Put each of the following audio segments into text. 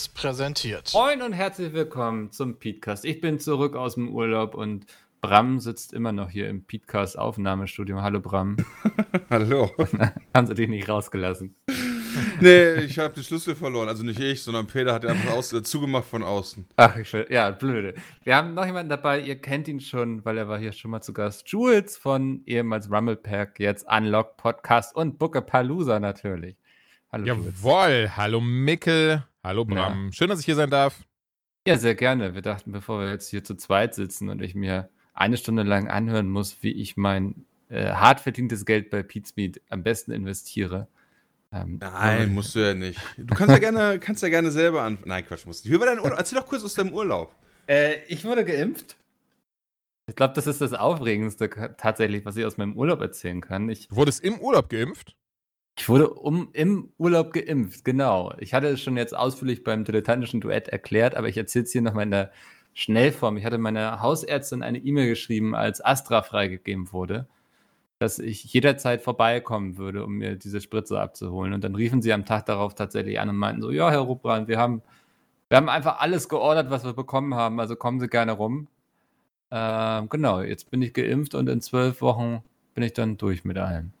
Seriös präsentiert. Moin und herzlich willkommen zum Podcast. Ich bin zurück aus dem Urlaub und Bram sitzt immer noch hier im Podcast Aufnahmestudio. Hallo Bram. Hallo. Haben sie dich nicht rausgelassen? Nee, ich habe den Schlüssel verloren. Also nicht ich, sondern Peter hat den einfach aus, äh, zugemacht von außen. Ach, ich will, ja, blöde. Wir haben noch jemanden dabei, ihr kennt ihn schon, weil er war hier schon mal zu Gast. Jules von ehemals Rumblepack, jetzt Unlock Podcast und Bookapalooza natürlich. Hallo Jawohl, Jules. hallo Mickel, hallo Bram. Ja. Schön, dass ich hier sein darf. Ja, sehr gerne. Wir dachten, bevor wir jetzt hier zu zweit sitzen und ich mir eine Stunde lang anhören muss, wie ich mein äh, hart verdientes Geld bei Pizmeet am besten investiere, ähm, Nein, musst du ja nicht. Du kannst ja gerne, kannst ja gerne selber an. Nein, Quatsch, musst du. Wie war dein Urlaub? Erzähl doch kurz aus deinem Urlaub. Äh, ich wurde geimpft. Ich glaube, das ist das Aufregendste tatsächlich, was ich aus meinem Urlaub erzählen kann. Ich, du wurdest im Urlaub geimpft? Ich wurde um, im Urlaub geimpft, genau. Ich hatte es schon jetzt ausführlich beim dilettantischen Duett erklärt, aber ich erzähle es hier nochmal in der Schnellform. Ich hatte meiner Hausärztin eine E-Mail geschrieben, als Astra freigegeben wurde dass ich jederzeit vorbeikommen würde, um mir diese Spritze abzuholen. Und dann riefen sie am Tag darauf tatsächlich an und meinten so, ja, Herr Rupbrand, wir haben, wir haben einfach alles geordert, was wir bekommen haben, also kommen Sie gerne rum. Ähm, genau, jetzt bin ich geimpft und in zwölf Wochen bin ich dann durch mit allem.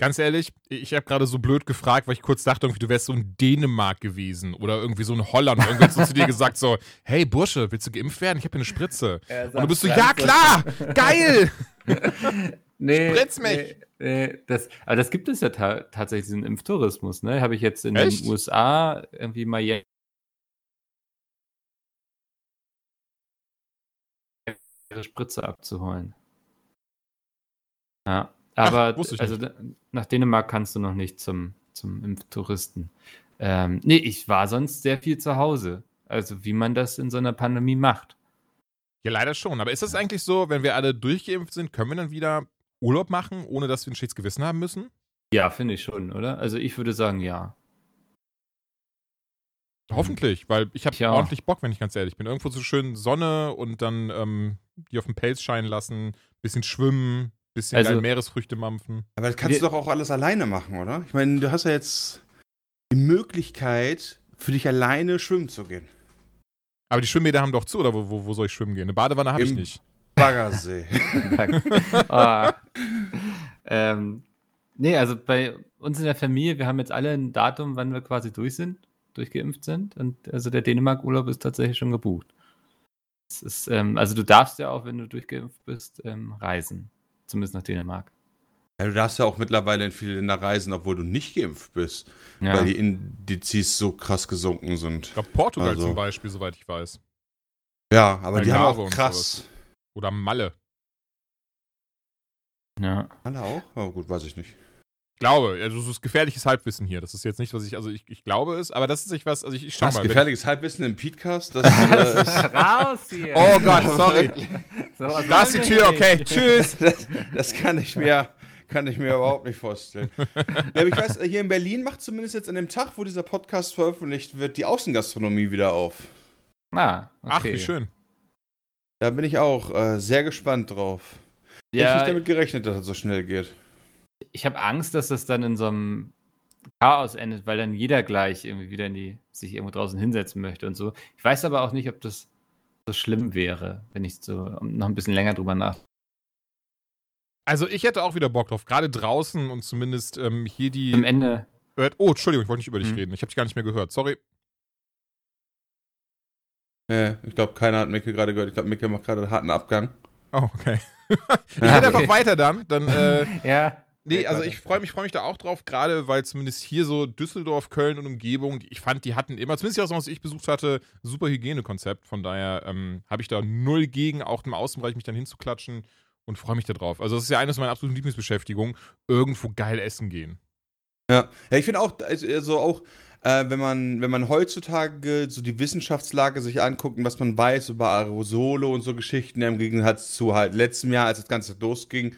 Ganz ehrlich, ich habe gerade so blöd gefragt, weil ich kurz dachte, irgendwie, du wärst so in Dänemark gewesen oder irgendwie so in Holland. Und irgendwann so zu dir gesagt so, hey Bursche, willst du geimpft werden? Ich habe hier eine Spritze. und du bist so, ja klar, geil. Nee, Spritz mich! Nee, nee, das, aber das gibt es ja ta tatsächlich, diesen Impftourismus, ne? Habe ich jetzt in Echt? den USA irgendwie mal ihre Spritze abzuholen. Ja, aber Ach, also nach Dänemark kannst du noch nicht zum, zum Impftouristen. Ähm, nee, ich war sonst sehr viel zu Hause. Also wie man das in so einer Pandemie macht. Ja, leider schon. Aber ist das eigentlich so, wenn wir alle durchgeimpft sind, können wir dann wieder Urlaub machen, ohne dass wir ein schlechtes Gewissen haben müssen? Ja, finde ich schon, oder? Also ich würde sagen, ja. Hoffentlich, weil ich habe ja. ordentlich Bock, wenn ich ganz ehrlich bin. Irgendwo so schön Sonne und dann ähm, die auf dem Pelz scheinen lassen, bisschen schwimmen, bisschen also, Meeresfrüchte mampfen. Aber das kannst du doch auch alles alleine machen, oder? Ich meine, du hast ja jetzt die Möglichkeit, für dich alleine schwimmen zu gehen. Aber die Schwimmbäder haben doch zu, oder wo, wo, wo soll ich schwimmen gehen? Eine Badewanne habe ich nicht. Baggersee. oh. ähm, nee, also bei uns in der Familie, wir haben jetzt alle ein Datum, wann wir quasi durch sind, durchgeimpft sind. Und also der Dänemark-Urlaub ist tatsächlich schon gebucht. Ist, ähm, also du darfst ja auch, wenn du durchgeimpft bist, ähm, reisen. Zumindest nach Dänemark. Ja, du darfst ja auch mittlerweile in viele Länder reisen, obwohl du nicht geimpft bist. Ja. Weil die Indizes so krass gesunken sind. Ich glaube, Portugal also. zum Beispiel, soweit ich weiß. Ja, aber Algarve die haben auch krass oder Malle. Ja. Malle auch? Oh, gut, weiß ich nicht. Ich glaube, also es ist gefährliches Halbwissen hier. Das ist jetzt nicht, was ich, also ich, ich glaube es, aber das ist nicht was, also ich, ich schau was, mal. gefährliches Halbwissen im Podcast? Das äh, ist raus hier. Oh Gott, sorry. so, da ist die Tür, okay, tschüss. Das, das, kann ich mir, kann ich mir überhaupt nicht vorstellen. ja, ich weiß, hier in Berlin macht zumindest jetzt an dem Tag, wo dieser Podcast veröffentlicht wird, die Außengastronomie wieder auf. Ah, okay. Ach, wie schön. Da bin ich auch äh, sehr gespannt drauf. Ja, ich habe nicht damit gerechnet, dass es so schnell geht. Ich habe Angst, dass das dann in so einem Chaos endet, weil dann jeder gleich irgendwie wieder in die, sich irgendwo draußen hinsetzen möchte und so. Ich weiß aber auch nicht, ob das so schlimm wäre, wenn ich so noch ein bisschen länger drüber nach. Also ich hätte auch wieder Bock drauf, gerade draußen und zumindest ähm, hier die. Am Ende. Oh, Entschuldigung, ich wollte nicht über dich hm. reden. Ich habe dich gar nicht mehr gehört. Sorry. Nee, ich glaube, keiner hat Micke gerade gehört. Ich glaube, Micke macht gerade einen harten Abgang. Oh, okay. ich rede einfach weiter dann. dann äh, ja. Nee, also ich freue mich, freu mich da auch drauf, gerade weil zumindest hier so Düsseldorf, Köln und Umgebung, ich fand, die hatten immer, zumindest aus was ich besucht hatte, super Hygienekonzept. Von daher ähm, habe ich da null gegen, auch im Außenbereich mich dann hinzuklatschen und freue mich da drauf. Also das ist ja eines meiner absoluten Lieblingsbeschäftigungen, irgendwo geil essen gehen. Ja, ja ich finde auch, also auch äh, wenn, man, wenn man heutzutage so die Wissenschaftslage sich anguckt und was man weiß über Aerosole und so Geschichten im Gegensatz zu halt letztem Jahr, als das Ganze losging,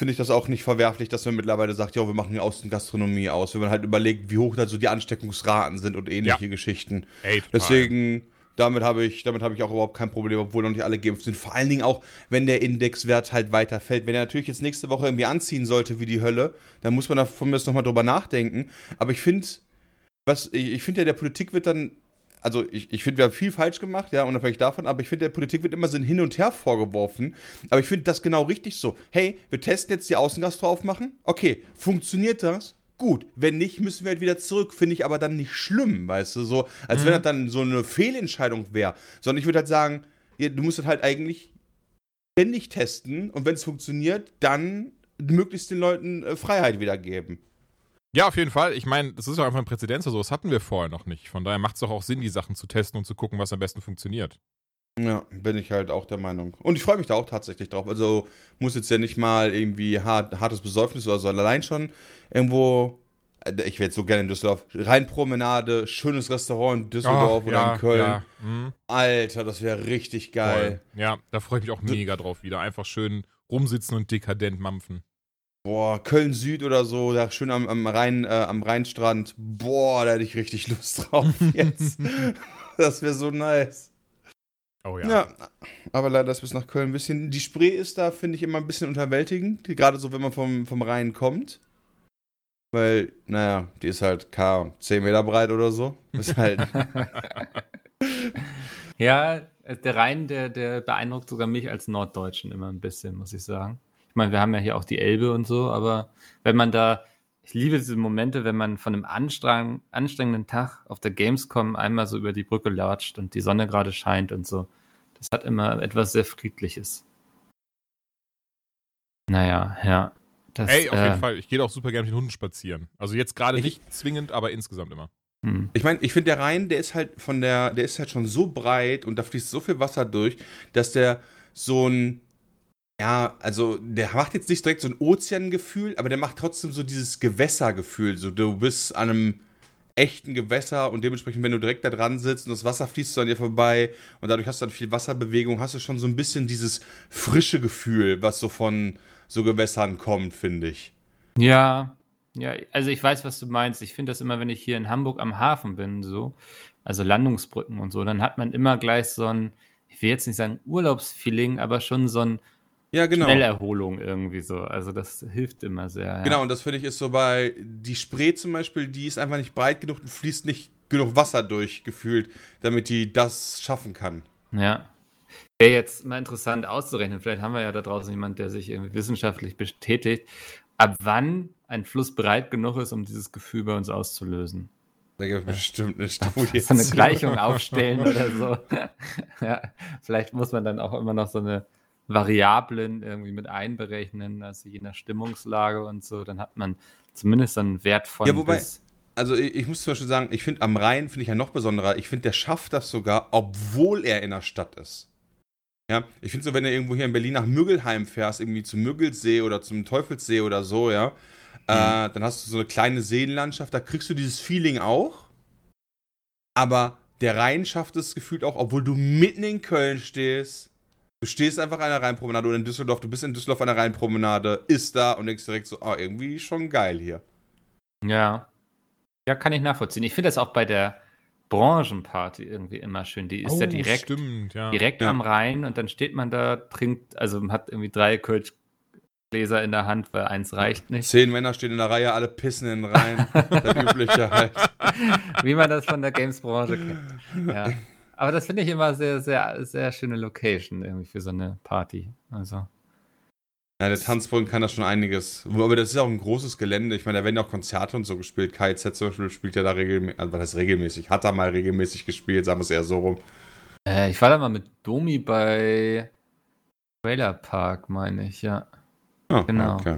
finde ich das auch nicht verwerflich, dass man mittlerweile sagt, ja, wir machen die Außengastronomie aus, wenn man halt überlegt, wie hoch da so die Ansteckungsraten sind und ähnliche ja. Geschichten. Ey, Deswegen, damit habe ich, damit habe ich auch überhaupt kein Problem, obwohl noch nicht alle geimpft sind. Vor allen Dingen auch, wenn der Indexwert halt weiter fällt. Wenn er natürlich jetzt nächste Woche irgendwie anziehen sollte wie die Hölle, dann muss man da von mir nochmal drüber nachdenken. Aber ich finde, was ich, ich finde ja, der Politik wird dann, also ich, ich finde, wir haben viel falsch gemacht, ja, unabhängig davon, aber ich finde, der Politik wird immer so ein Hin und Her vorgeworfen. Aber ich finde das genau richtig so. Hey, wir testen jetzt die Außengastro aufmachen. Okay, funktioniert das? Gut, wenn nicht, müssen wir halt wieder zurück. Finde ich aber dann nicht schlimm, weißt du, so, als Mhm. wenn das dann so eine Fehlentscheidung wäre. Sondern ich würde halt sagen, du musst das halt eigentlich ständig testen und wenn es funktioniert, dann möglichst den Leuten äh, Freiheit wiedergeben. Ja, auf jeden Fall. Ich meine, das ist ja einfach ein Präzedenz oder so. Das hatten wir vorher noch nicht. Von daher macht es doch auch Sinn, die Sachen zu testen und zu gucken, was am besten funktioniert. Ja, bin ich halt auch der Meinung. Und ich freue mich da auch tatsächlich drauf. Also muss jetzt ja nicht mal irgendwie hart, hartes Besäufnis oder so, allein schon irgendwo. äh, Ich wäre jetzt so gerne in Düsseldorf. Rheinpromenade, schönes Restaurant in Düsseldorf Ach, oder ja, in Köln. Ja, mhm, Alter, das wäre richtig geil. voll. ja da freue ich mich auch mega drauf wieder. Einfach schön rumsitzen und dekadent mampfen. Boah, Köln Süd oder so, da schön am, am, Rhein, äh, am Rheinstrand. Boah, da hätte ich richtig Lust drauf jetzt. das wäre so nice. Oh ja. Ja. aber leider ist bis nach Köln ein bisschen. Die Spree ist da, finde ich, immer ein bisschen unterwältigend. Gerade so, wenn man vom, vom Rhein kommt. Weil, naja, die ist halt K 10 Meter breit oder so. Ist halt. Ja, äh, der Rhein, der, der beeindruckt sogar mich als Norddeutschen immer ein bisschen, muss ich sagen. Ich meine, wir haben ja hier auch die Elbe und so, aber wenn man da, ich liebe diese Momente, wenn man von einem anstreng, anstrengenden Tag auf der Gamescom einmal so über die Brücke latscht und die Sonne gerade scheint und so. Das hat immer etwas sehr Friedliches. Naja, ja. Das, Ey, auf äh, jeden Fall. Ich gehe auch super gerne mit den Hunden spazieren. Also jetzt gerade Ich- nicht zwingend, aber insgesamt immer. hm. Ich meine, ich finde, der Rhein, der ist halt von der, der ist halt schon so breit und da fließt so viel Wasser durch, dass der so ein, ja, also der macht jetzt nicht direkt so ein Ozeangefühl, aber der macht trotzdem so dieses Gewässergefühl. So, du bist an einem echten Gewässer und dementsprechend, wenn du direkt da dran sitzt und das Wasser fließt so an dir vorbei und dadurch hast du dann viel Wasserbewegung, hast du schon so ein bisschen dieses frische Gefühl, was so von so Gewässern kommt, finde ich. Ja, ja, also ich weiß, was du meinst. Ich finde das immer, wenn ich hier in Hamburg am Hafen bin, so, also Landungsbrücken und so, dann hat man immer gleich so ein, ich will jetzt nicht sagen Urlaubsfeeling, aber schon so ein Ja, genau. Schnellerholung irgendwie so. Also das hilft immer sehr. Ja. Genau, und das finde ich ist so bei die Spree zum Beispiel, die ist einfach nicht breit genug und fließt nicht genug Wasser durch, gefühlt, damit die das schaffen kann. Ja. Wäre jetzt mal interessant auszurechnen. Vielleicht haben wir ja da draußen jemand, der sich irgendwie wissenschaftlich betätigt, ab wann ein Fluss breit genug ist, um dieses Gefühl bei uns auszulösen. Da gibt es bestimmt eine Studie. so eine. Gleichung aufstellen oder so. ja, vielleicht muss man dann auch immer noch so eine Variablen irgendwie mit einberechnen, also je nach Stimmungslage und so, dann hat man zumindest einen Wert von Ja, wobei- Also ich, ich muss zum Beispiel sagen, ich finde am Rhein finde ich ja noch besonderer. Ich finde, der schafft das sogar, obwohl er in der Stadt ist. Ja, ich finde so, wenn du irgendwo hier in Berlin nach Müggelheim fährst, irgendwie zum Müggelsee oder zum Teufelssee oder so, ja, äh, dann hast du so eine kleine Seenlandschaft, da kriegst du dieses Feeling auch. Aber der Rhein schafft es gefühlt auch, obwohl du mitten in Köln stehst. Du stehst einfach an der Rheinpromenade oder in Düsseldorf, du bist in Düsseldorf an der Rheinpromenade, ist da und denkst direkt so, ah, irgendwie schon geil hier. ja. Ja, kann ich nachvollziehen. Ich finde das auch bei der Branchenparty irgendwie immer schön. Die ist ja Oh, direkt, Stimmt, ja. direkt Ja. am Rhein und dann steht man da, trinkt, also hat irgendwie drei Kölschgläser in der Hand, weil eins reicht nicht. Zehn Männer stehen in der Reihe, alle pissen in den Reihen. das übliche halt. Wie man das von der Games-Branche kennt. Ja. Aber das finde ich immer sehr, sehr, sehr schöne Location irgendwie für so eine Party. Also. Ja, der Tanzboden kann da schon einiges. Aber das ist auch ein großes Gelände. Ich meine, da werden ja auch Konzerte und so gespielt. KZ zum Beispiel spielt ja da regelmäßig, also heißt regelmäßig? Hat da mal regelmäßig gespielt, sagen wir es eher so rum. Äh, ich war da mal mit Domi bei Trailer Park, meine ich, ja. Ah, Genau. Okay.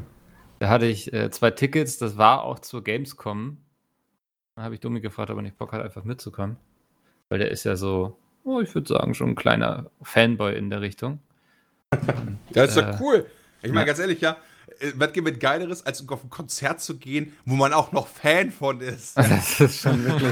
Da hatte ich äh, zwei Tickets, das war auch zur Gamescom. Da habe ich Domi gefragt, ob er nicht Bock hat, einfach mitzukommen. Weil der ist ja so, oh, ich würde sagen, schon ein kleiner Fanboy in der Richtung. Ja, ist Äh, doch cool. Ich meine, ja. ganz ehrlich, ja, äh, was gibt es Geileres, als auf ein Konzert zu gehen, wo man auch noch Fan von ist? Das ist schon wirklich.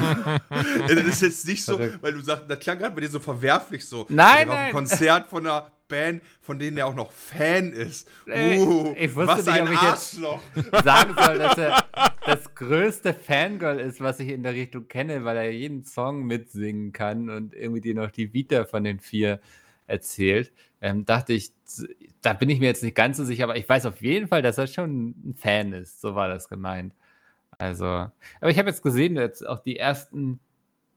das ist jetzt nicht so, Verrückt. weil du sagst, das klang gerade bei dir so verwerflich so. Nein, Auf ein nein. Konzert von einer Band, von denen er auch noch Fan ist. Ey, Uh, ich wusste was nicht, ein ob ich jetzt- Arschloch. sagen soll, dass er das größte Fangirl ist, was ich in der Richtung kenne, weil er jeden Song mitsingen kann und irgendwie dir noch die Vita von den vier erzählt. Ähm, dachte ich, da bin ich mir jetzt nicht ganz so sicher, aber ich weiß auf jeden Fall, dass er schon ein Fan ist. So war das gemeint. Also, aber ich habe jetzt gesehen, jetzt auch die ersten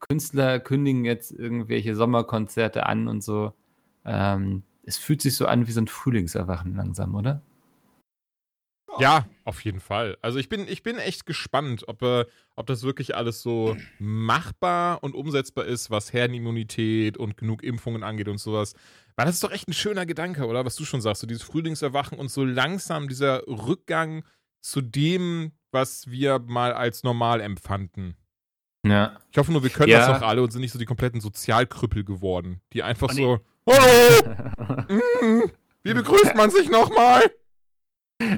Künstler kündigen jetzt irgendwelche Sommerkonzerte an und so. Ähm, es fühlt sich so an wie so ein Frühlingserwachen langsam, oder? Ja, auf jeden Fall. Also ich bin, ich bin echt gespannt, ob, äh, ob das wirklich alles so machbar und umsetzbar ist, was Herdenimmunität und genug Impfungen angeht und sowas. Weil das ist doch echt ein schöner Gedanke, oder? Was du schon sagst, so dieses Frühlingserwachen und so langsam dieser Rückgang zu dem, was wir mal als normal empfanden. Ja. Ich hoffe nur, wir können Ja. das auch alle und sind nicht so die kompletten Sozialkrüppel geworden, die einfach Und so, hallo, wie begrüßt man sich nochmal?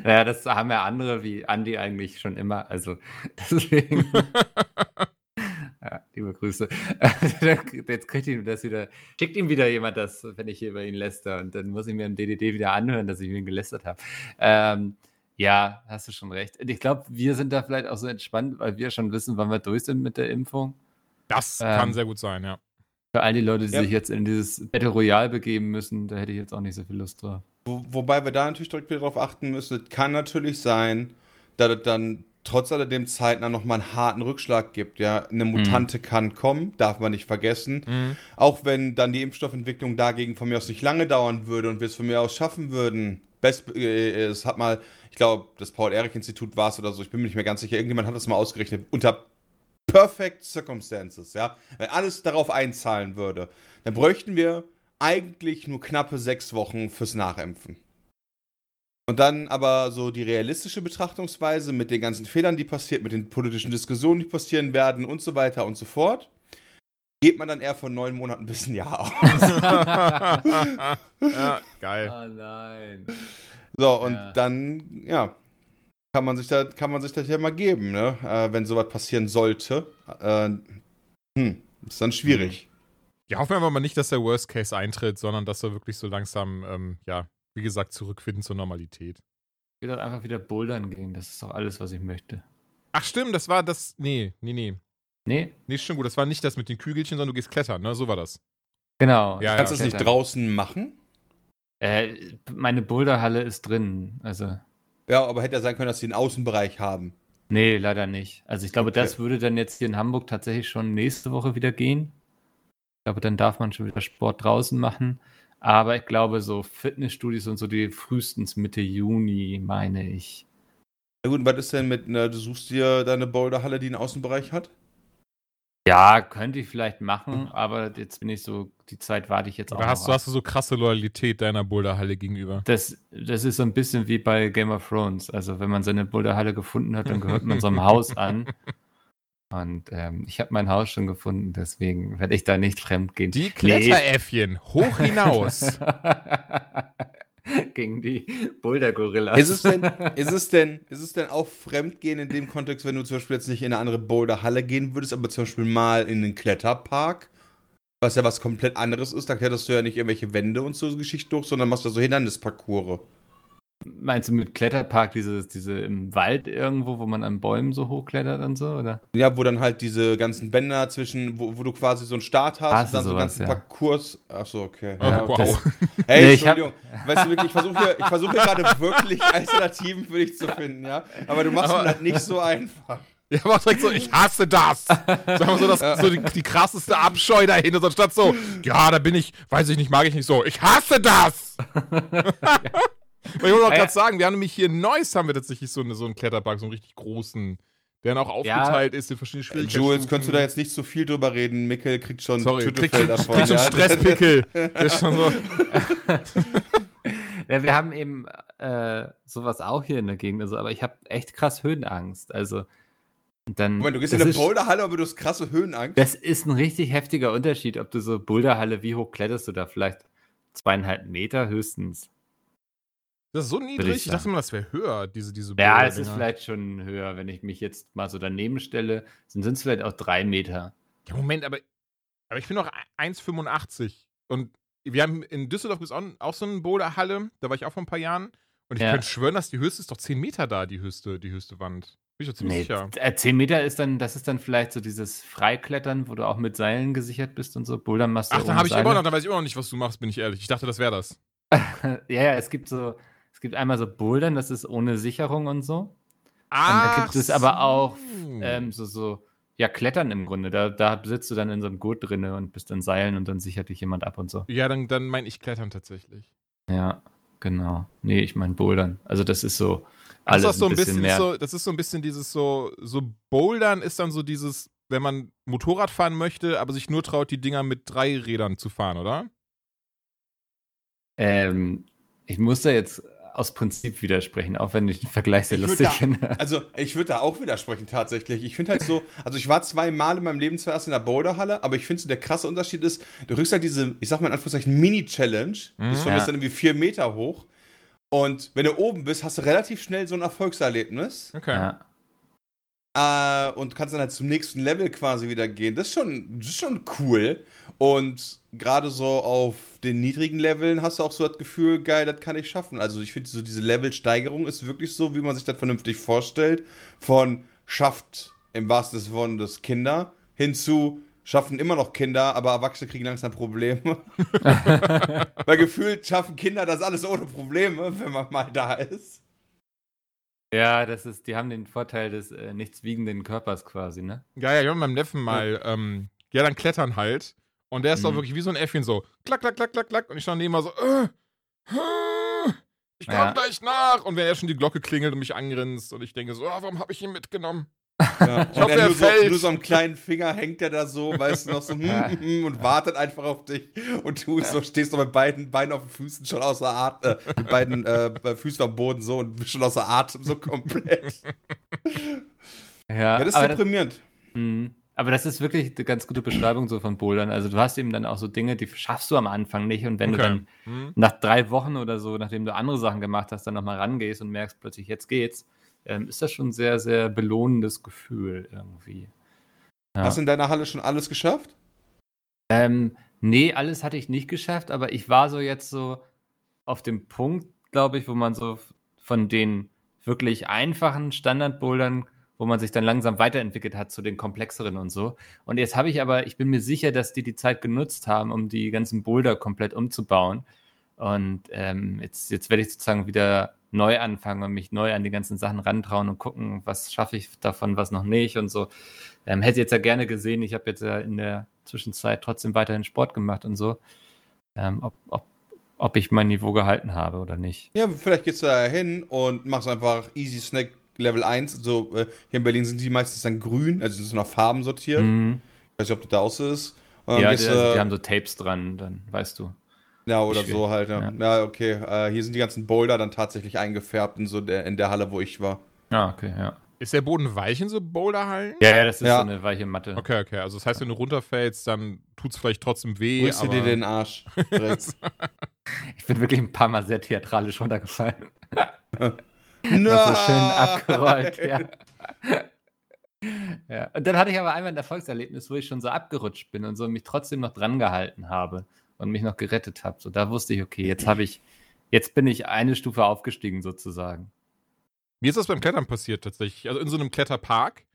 Ja, das haben ja andere wie Andi eigentlich schon immer. Also deswegen. ja, liebe Grüße. Jetzt kriegt ihm das wieder, schickt ihm wieder jemand das, wenn ich hier über ihn läster. Und dann muss ich mir im DDD wieder anhören, dass ich ihn gelästert habe. Ähm, ja, hast du schon recht. Und ich glaube, wir sind da vielleicht auch so entspannt, weil wir schon wissen, wann wir durch sind mit der Impfung. Das Ähm, kann sehr gut sein, ja. Für all die Leute, die Ja. sich jetzt in dieses Battle Royale begeben müssen, da hätte ich jetzt auch nicht so viel Lust drauf. Wo, wobei wir da natürlich direkt wieder drauf achten müssen, es kann natürlich sein, dass es dann trotz alledem zeitnah nochmal einen harten Rückschlag gibt. Ja, eine Mutante kann kommen, darf man nicht vergessen. Mhm. Auch wenn dann die Impfstoffentwicklung dagegen von mir aus nicht lange dauern würde und wir es von mir aus schaffen würden. Best, äh, es hat mal, ich glaube, das Paul-Ehrlich-Institut war es oder so, ich bin mir nicht mehr ganz sicher, irgendjemand hat das mal ausgerechnet, unter perfect circumstances, ja, wenn alles darauf einzahlen würde, dann bräuchten wir eigentlich nur knappe sechs Wochen fürs Nachimpfen. Und dann aber so die realistische Betrachtungsweise mit den ganzen Fehlern, die passiert, mit den politischen Diskussionen, die passieren werden und so weiter und so fort, geht man dann eher von neun Monaten bis ein Jahr aus. ja, geil. Oh nein. So, und Ja. dann, ja, kann man sich da, kann man sich das ja mal geben, ne? Äh, wenn sowas passieren sollte. Äh, hm, ist dann schwierig. Ja, hoffen wir aber mal nicht, dass der Worst Case eintritt, sondern dass wir wirklich so langsam, ähm, ja, wie gesagt, zurückfinden zur Normalität. Ich will doch einfach wieder bouldern gehen. Das ist doch alles, was ich möchte. Ach stimmt, das war das. Nee, nee, nee. Nee, Nee, stimmt gut. Das war nicht das mit den Kügelchen, sondern du gehst klettern, ne? So war das. genau. Ja, Kannst du ja. es nicht draußen machen? Äh, meine Boulderhalle ist drin. Also, Ja, aber hätte ja sein können, dass sie einen Außenbereich haben. nee, leider nicht. Also, ich glaube, Okay. das würde dann jetzt hier in Hamburg tatsächlich schon nächste Woche wieder gehen. Ich glaube, dann darf man schon wieder Sport draußen machen. Aber ich glaube, so Fitnessstudios und so, die frühestens Mitte Juni, meine ich. Na gut, und was ist denn mit, ne, du suchst dir deine Boulderhalle, die einen Außenbereich hat? Ja, könnte ich vielleicht machen, aber jetzt bin ich so, die Zeit warte ich jetzt auch Oder hast noch du, hast du so krasse Loyalität deiner Boulderhalle gegenüber? Das, das ist so ein bisschen wie bei Game of Thrones. Also, wenn man seine Boulderhalle gefunden hat, dann gehört man so einem Haus an. Und ähm, ich habe mein Haus schon gefunden, deswegen werde ich da nicht fremd gehen. Die Kletteräffchen, hoch hinaus. Gegen die Boulder-Gorillas. Ist es denn, ist es denn, ist es denn auch Fremdgehen in dem Kontext, wenn du zum Beispiel jetzt nicht in eine andere Boulderhalle gehen würdest, aber zum Beispiel mal in den Kletterpark, was ja was komplett anderes ist, da kletterst du ja nicht irgendwelche Wände und so Geschichte durch, sondern machst da so Hindernisparcours. Meinst du mit Kletterpark dieses, diese im Wald irgendwo, wo man an Bäumen so hochklettert und so, oder? Ja, wo dann halt diese ganzen Bänder zwischen, wo, wo du quasi so einen Start hast Hast und dann so sowas, ganzen ja. Parcours. Achso, okay. Oh, ja, wow. das- Hey, Nee, ich hab- Entschuldigung. Weißt du wirklich, ich versuche hier, ich versuche hier gerade wirklich Alternativen für dich zu finden, ja? Aber du machst mir das nicht so einfach. Ja, aber direkt so, ich hasse das. Sag mal so, das, so die, die krasseste Abscheu dahinter, so statt so, ja, da bin ich, weiß ich nicht, mag ich nicht so, ich hasse das. Ich wollte auch Ja. gerade sagen, wir haben nämlich hier in Neuss haben wir tatsächlich so, eine, so einen Kletterpark, so einen richtig großen, der dann auch aufgeteilt ist in verschiedene Schwierigkeitsstufen. Jules, könntest du da jetzt nicht so viel drüber reden? Mikkel kriegt schon Sorry, kriegt davon. kriegt schon ja. Stresspickel. Der ist schon so, Ja, wir haben eben äh, sowas auch hier in der Gegend, also, aber ich habe echt krass Höhenangst. Also, dann. Moment, du gehst in eine ist- Boulderhalle, aber du hast krasse Höhenangst. Das ist ein richtig heftiger Unterschied, ob du so Boulderhalle, wie hoch kletterst du da? Vielleicht zweieinhalb Meter höchstens. Das ist so niedrig. ich Ich dachte mal, das wäre höher, diese, diese Ja, es ist vielleicht schon höher, wenn ich mich jetzt mal so daneben stelle, dann sind es vielleicht auch drei Meter. Ja, Moment, aber, aber ich bin noch 1,85 und wir haben in Düsseldorf auch, auch so eine Boulderhalle, da war ich auch vor ein paar Jahren und ich Ja. könnte schwören, dass die höchste ist doch 10 Meter da, die höchste, die höchste Wand. Bin ich doch ziemlich Nee, sicher. äh, 10 Meter ist dann, das ist dann vielleicht so dieses Freiklettern, wo du auch mit Seilen gesichert bist und so. Bouldern machst du Ach, dann habe ich Seile. immer noch, dann weiß ich immer noch nicht, was du machst, bin ich ehrlich. Ich dachte, das wäre das. ja, ja, es gibt so, es gibt einmal so Bouldern, das ist ohne Sicherung und so. da gibt es aber auch so. ähm, so, so, ja, Klettern im Grunde. Da, da sitzt du dann in so einem Gurt drinne und bist dann Seilen und dann sichert dich jemand ab und so. Ja, dann, dann meine ich Klettern tatsächlich. Ja, genau. Nee, ich meine Bouldern. Also das ist so Das alles ist so ein bisschen, mehr. so, das ist so ein bisschen dieses so, so Bouldern ist dann so dieses, wenn man Motorrad fahren möchte, aber sich nur traut, die Dinger mit drei Rädern zu fahren, oder? ähm, ich muss da jetzt aus Prinzip widersprechen, auch wenn ich den Vergleich sehr Ich lustig da- finde. Also, ich würde da auch widersprechen, tatsächlich. Ich finde halt so, also ich war zweimal in meinem Leben zuerst in der Boulderhalle, aber ich finde so, der krasse Unterschied ist, du rückst halt diese, ich sag mal in Anführungszeichen, Mini-Challenge, Mhm. das von Ja. ist dann irgendwie vier Meter hoch. Und wenn du oben bist, hast du relativ schnell so ein Erfolgserlebnis. Okay. Ja. Äh, und kannst dann halt zum nächsten Level quasi wieder gehen. Das ist schon, das ist schon cool. Und gerade so auf den niedrigen Leveln hast du auch so das Gefühl, geil, das kann ich schaffen. Also ich finde so diese Levelsteigerung ist wirklich so, wie man sich das vernünftig vorstellt. Von schafft im wahrsten Sinne des Wortes Kinder hinzu schaffen immer noch Kinder, aber Erwachsene kriegen langsam Probleme. Weil gefühlt schaffen Kinder das alles ohne Probleme, wenn man mal da ist. ja, das ist, die haben den Vorteil des äh, nichts wiegenden Körpers quasi, ne? Ja, ja, ich habe mit meinem Neffen mal, ähm, ja, dann klettern halt. Und der ist auch Mhm. wirklich wie so ein Äffchen so, klack, klack, klack, klack, klack. Und ich stand neben mal so, äh, äh, ich komm Ja. gleich nach. Und wenn er schon die Glocke klingelt und mich angrinst und ich denke so, ah, warum habe ich ihn mitgenommen? Ja, und hoffe, er er nur, so, nur so am kleinen Finger hängt er da so, weißt du, noch so hm, hm, hm, und wartet einfach auf dich. Und du so, stehst so mit beiden Beinen auf den Füßen schon außer Atem, äh, mit beiden äh, Füßen am Boden so und bist schon außer Atem so komplett. Ja, Ja, das ist aber, das, deprimierend. Mhm. Aber das ist wirklich eine ganz gute Beschreibung so von Bouldern. Also du hast eben dann auch so Dinge, die schaffst du am Anfang nicht und wenn du Okay. dann Hm? nach drei Wochen oder so, nachdem du andere Sachen gemacht hast, dann nochmal rangehst und merkst plötzlich, jetzt geht's, ähm, ist das schon ein sehr, sehr belohnendes Gefühl irgendwie. Ja. Hast du in deiner Halle schon alles geschafft? Ähm, nee, alles hatte ich nicht geschafft, aber ich war so jetzt so auf dem Punkt, glaube ich, wo man so von den wirklich einfachen Standardbouldern, wo man sich dann langsam weiterentwickelt hat zu den komplexeren und so. Und jetzt habe ich aber, ich bin mir sicher, dass die die Zeit genutzt haben, um die ganzen Boulder komplett umzubauen. Und ähm, jetzt, jetzt werde ich sozusagen wieder neu anfangen und mich neu an die ganzen Sachen rantrauen und gucken, was schaffe ich davon, was noch nicht und so. Ähm, hätte jetzt ja gerne gesehen, ich habe jetzt ja in der Zwischenzeit trotzdem weiterhin Sport gemacht und so, ähm, ob, ob, ob ich mein Niveau gehalten habe oder nicht. Ja, vielleicht gehst du da hin und machst einfach Easy Snack Level 1. So, äh, hier in Berlin sind die meistens dann grün, also sind so nach Farben sortiert. Mhm. Ich weiß nicht, ob das da auch so ist. Und Ja, gehst die, also, die haben so Tapes dran, dann weißt du. Ja, oder so halt. Ja, ja okay. Äh, hier sind die ganzen Boulder dann tatsächlich eingefärbt in, so der, in der Halle, wo ich war. Ah, okay, ja. Ist der Boden weich in so Boulderhallen? Ja, ja, das ist Ja. so eine weiche Matte. Okay, okay. Also das heißt, wenn du runterfällst, dann tut's vielleicht trotzdem weh. Du aber dir den Arsch. Ich bin wirklich ein paar Mal sehr theatralisch runtergefallen. no! So schön abgerollt, ja. ja. Und dann hatte ich aber einmal ein Erfolgserlebnis, wo ich schon so abgerutscht bin und so mich trotzdem noch dran gehalten habe und mich noch gerettet habe. So, da wusste ich, okay, jetzt habe ich, jetzt bin ich eine Stufe aufgestiegen sozusagen. Mir ist das beim Klettern passiert tatsächlich. Also in so einem Kletterpark.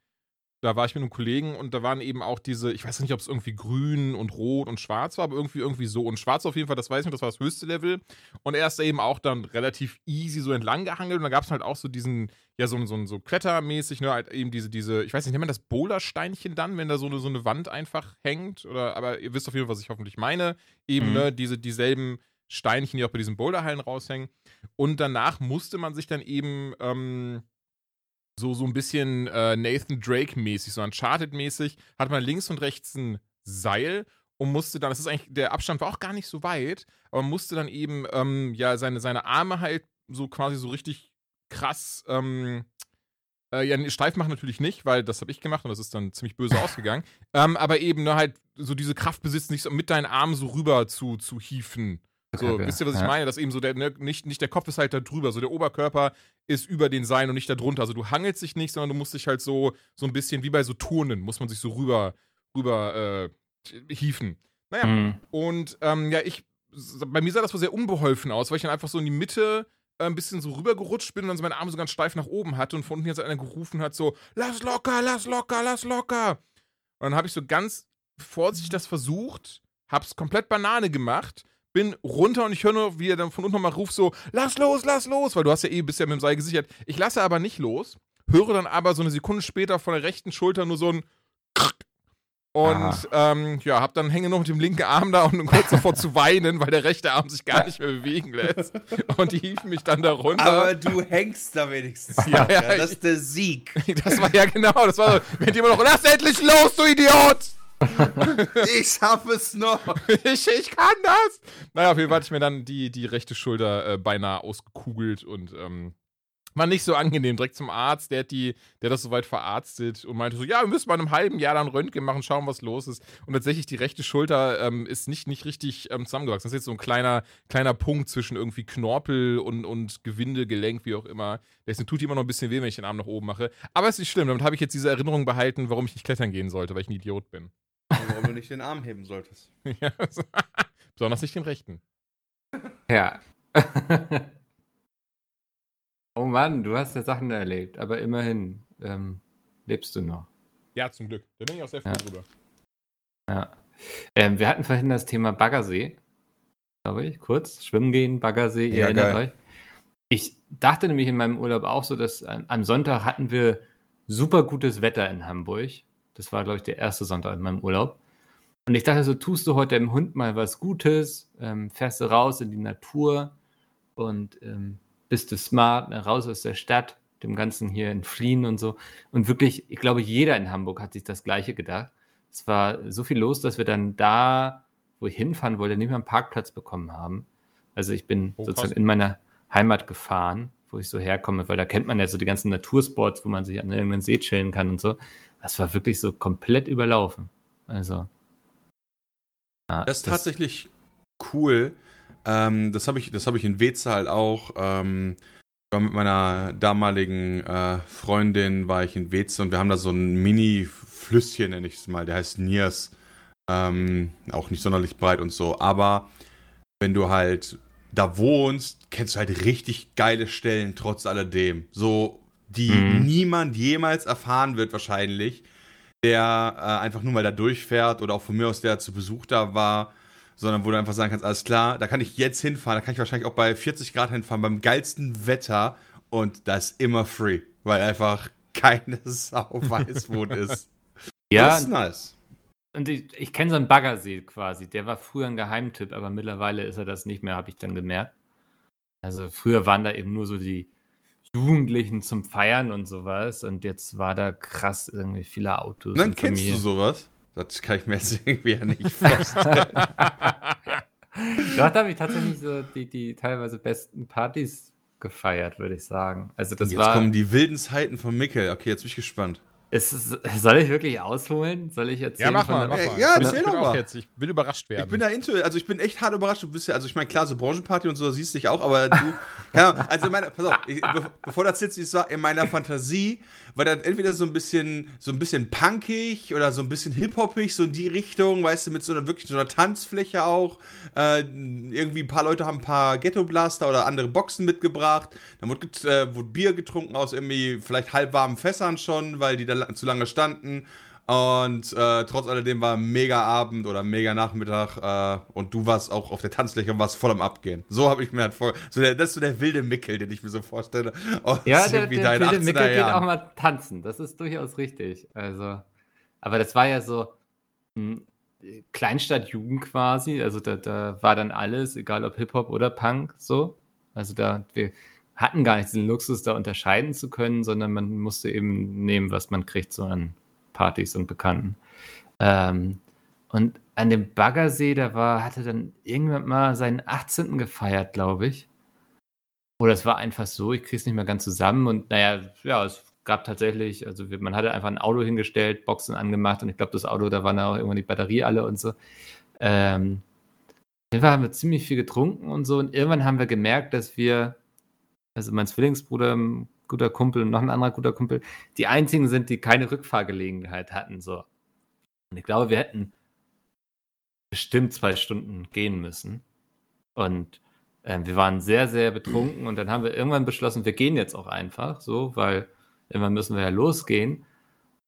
Da war ich mit einem Kollegen und da waren eben auch diese, ich weiß nicht, ob es irgendwie grün und rot und schwarz war, aber irgendwie, irgendwie so. Und schwarz auf jeden Fall, das weiß ich nicht, das war das höchste Level. Und er ist da eben auch dann relativ easy so entlang gehangelt. Und da gab es halt auch so diesen, ja, so, so, so klettermäßig, ne, halt eben diese, diese, ich weiß nicht, nennt man das Bouldersteinchen dann, wenn da so eine, so eine Wand einfach hängt? Oder, aber ihr wisst auf jeden Fall, was ich hoffentlich meine. Eben, Mhm. ne, diese, dieselben Steinchen, die auch bei diesen Boulderhallen raushängen. Und danach musste man sich dann eben ähm, so, so ein bisschen äh, Nathan Drake-mäßig, so Uncharted-mäßig, hat man links und rechts ein Seil und musste dann, das ist eigentlich, der Abstand war auch gar nicht so weit, aber musste dann eben ähm, ja seine, seine Arme halt so quasi so richtig krass ähm, äh, ja, steif machen natürlich nicht, weil das habe ich gemacht und das ist dann ziemlich böse ausgegangen. Ähm, aber eben ne, halt so diese Kraft besitzen, nicht so mit deinen Armen so rüber zu, zu hieven. So, wisst ihr, was ich Ja. meine? Dass eben so der, ne, nicht, nicht der Kopf ist halt da drüber, so der Oberkörper ist über den Seilen und nicht da drunter. Also du hangelst dich nicht, sondern du musst dich halt so, so ein bisschen wie bei so Turnen, muss man sich so rüber, rüber äh, hieven. Naja, Mhm. und ähm, ja, ich, bei mir sah das wohl sehr unbeholfen aus, weil ich dann einfach so in die Mitte äh, ein bisschen so rübergerutscht bin und dann so meine Arme so ganz steif nach oben hatte und von unten jetzt einer gerufen hat so, lass locker, lass locker, lass locker. Und dann habe ich so ganz vorsichtig das versucht, hab's komplett Banane gemacht, bin runter und ich höre nur, wie er dann von unten nochmal ruft so, lass los, lass los, weil du hast ja eh, bist ja mit dem Seil gesichert. Ich lasse aber nicht los, höre dann aber so eine Sekunde später von der rechten Schulter nur so ein und ähm, ja, hab dann hänge noch mit dem linken Arm da und kurz davor zu weinen, weil der rechte Arm sich gar nicht mehr bewegen lässt. Und die hieven mich dann da runter. Aber du hängst da wenigstens. Ja, noch, ja, Das ist der Sieg. Das war ja genau, das war so, wenn jemand noch, lass endlich los, du Idiot! Ich schaff es noch. Ich, ich kann das! Naja, auf jeden Fall hatte ich mir dann die, die rechte Schulter äh, beinahe ausgekugelt und ähm, war nicht so angenehm. Direkt zum Arzt, der hat, die, der das soweit verarztet und meinte so, ja, wir müssen mal in einem halben Jahr dann Röntgen machen, schauen, was los ist. Und tatsächlich, die rechte Schulter ähm, ist nicht, nicht richtig ähm, zusammengewachsen. Das ist jetzt so ein kleiner, kleiner Punkt zwischen irgendwie Knorpel und, und Gewinde, wie auch immer. Deswegen tut die immer noch ein bisschen weh, wenn ich den Arm nach oben mache. Aber es ist nicht schlimm. Damit habe ich jetzt diese Erinnerung behalten, warum ich nicht klettern gehen sollte, weil ich ein Idiot bin. Warum du nicht den Arm heben solltest. Ja, so. Besonders nicht den rechten. Ja. oh Mann, du hast ja Sachen erlebt, aber immerhin ähm, lebst du noch. Ja, zum Glück. Da bin ich auch sehr froh Ja. drüber. Ja. Ähm, wir hatten vorhin das Thema Baggersee, glaube ich, kurz. Schwimmen gehen, Baggersee, ihr Ja, erinnert geil. euch. Ich dachte nämlich in meinem Urlaub auch so, dass am Sonntag hatten wir super gutes Wetter in Hamburg. Das war, glaube ich, der erste Sonntag in meinem Urlaub. Und ich dachte so, tust du heute dem Hund mal was Gutes, ähm, fährst du raus in die Natur und ähm, bist du smart, ne, raus aus der Stadt, dem Ganzen hier entfliehen und so. Und wirklich, ich glaube, jeder in Hamburg hat sich das Gleiche gedacht. Es war so viel los, dass wir dann da, wo ich hinfahren wollte, nicht mehr einen Parkplatz bekommen haben. Also ich bin Oh, sozusagen in meiner Heimat gefahren, wo ich so herkomme, weil da kennt man ja so die ganzen Natursports, wo man sich an irgendeinem See chillen kann und so. Das war wirklich so komplett überlaufen. Also. ja, Das ist tatsächlich cool. Ähm, das habe ich, das hab ich in Weze halt auch. Ähm, war mit meiner damaligen äh, Freundin war ich in Weze und wir haben da so ein Mini-Flüsschen, nenne ich es mal. Der heißt Niers. Ähm, auch nicht sonderlich breit und so. Aber wenn du halt da wohnst, kennst du halt richtig geile Stellen trotz alledem. So, die Mhm. niemand jemals erfahren wird wahrscheinlich, der äh, einfach nur mal da durchfährt oder auch von mir aus, der zu Besuch da war, sondern wo du einfach sagen kannst, alles klar, da kann ich jetzt hinfahren, da kann ich wahrscheinlich auch bei 40 Grad hinfahren, beim geilsten Wetter und das ist immer free, weil einfach keine Sau weiß, wo es ist. ja, Das ist nice. Und ich, ich kenne so einen Baggersee quasi. Der war früher ein Geheimtipp, aber mittlerweile ist er das nicht mehr, habe ich dann gemerkt. Also früher waren da eben nur so die Jugendlichen zum Feiern und sowas. Und jetzt war da krass irgendwie viele Autos. Dann kennst du Familie. sowas? Das kann ich mir jetzt irgendwie ja nicht vorstellen. Dort habe ich tatsächlich so die, die teilweise besten Partys gefeiert, würde ich sagen. Also das jetzt war. kommen die wilden Zeiten von Mickel. Okay, jetzt bin ich gespannt. Ist, soll ich wirklich ausholen? Soll ich erzählen? Ja, mach mal, mach mal. Ja, ich, bin auch mal. jetzt, ich will überrascht werden. Ich bin da into, also ich bin echt hart überrascht. Du bist ja, also ich meine, klar, so Branchenparty und so, das siehst du dich auch, aber du, Ahnung, also meine, pass auf, ich, be bevor das jetzt nicht so in meiner Fantasie, war das entweder so ein bisschen, so ein bisschen punkig oder so ein bisschen hip-hoppig, so in die Richtung, weißt du, mit so einer wirklich so einer Tanzfläche auch. Äh, irgendwie ein paar Leute haben ein paar Ghetto-Blaster oder andere Boxen mitgebracht. Dann wurde, äh, wurde Bier getrunken aus irgendwie vielleicht halbwarmen Fässern schon, weil die da la- zu lange standen. Und äh, trotz alledem war mega Abend oder mega Nachmittag äh, und du warst auch auf der Tanzfläche und warst voll am Abgehen. So habe ich mir halt vor. So der, das ist so der wilde Mickel, den ich mir so vorstelle. aus Ja, der, der wilde 18er Mickel geht auch mal tanzen. Das ist durchaus richtig. Also, aber das war ja so hm, Kleinstadtjugend quasi. Also da, da war dann alles, egal ob Hip-Hop oder Punk, so. Also da, wir hatten gar nicht den Luxus, da unterscheiden zu können, sondern man musste eben nehmen, was man kriegt, so an Partys und Bekannten. Ähm, und an dem Baggersee, da war, hatte dann irgendwann mal seinen 18. gefeiert, glaube ich. Oder es war einfach so, ich kriege es nicht mehr ganz zusammen. Und naja, ja, es gab tatsächlich, also man hatte einfach ein Auto hingestellt, Boxen angemacht und ich glaube, das Auto, da war dann auch irgendwann die Batterie alle und so. Ähm, auf jeden Fall haben wir ziemlich viel getrunken und so. Und irgendwann haben wir gemerkt, dass wir, also mein Zwillingsbruder, ein guter Kumpel und noch ein anderer guter Kumpel, die einzigen sind, die keine Rückfahrgelegenheit hatten. So. Und ich glaube, wir hätten bestimmt zwei Stunden gehen müssen. Und ähm, wir waren sehr, sehr betrunken und dann haben wir irgendwann beschlossen, wir gehen jetzt auch einfach so, weil irgendwann müssen wir ja losgehen.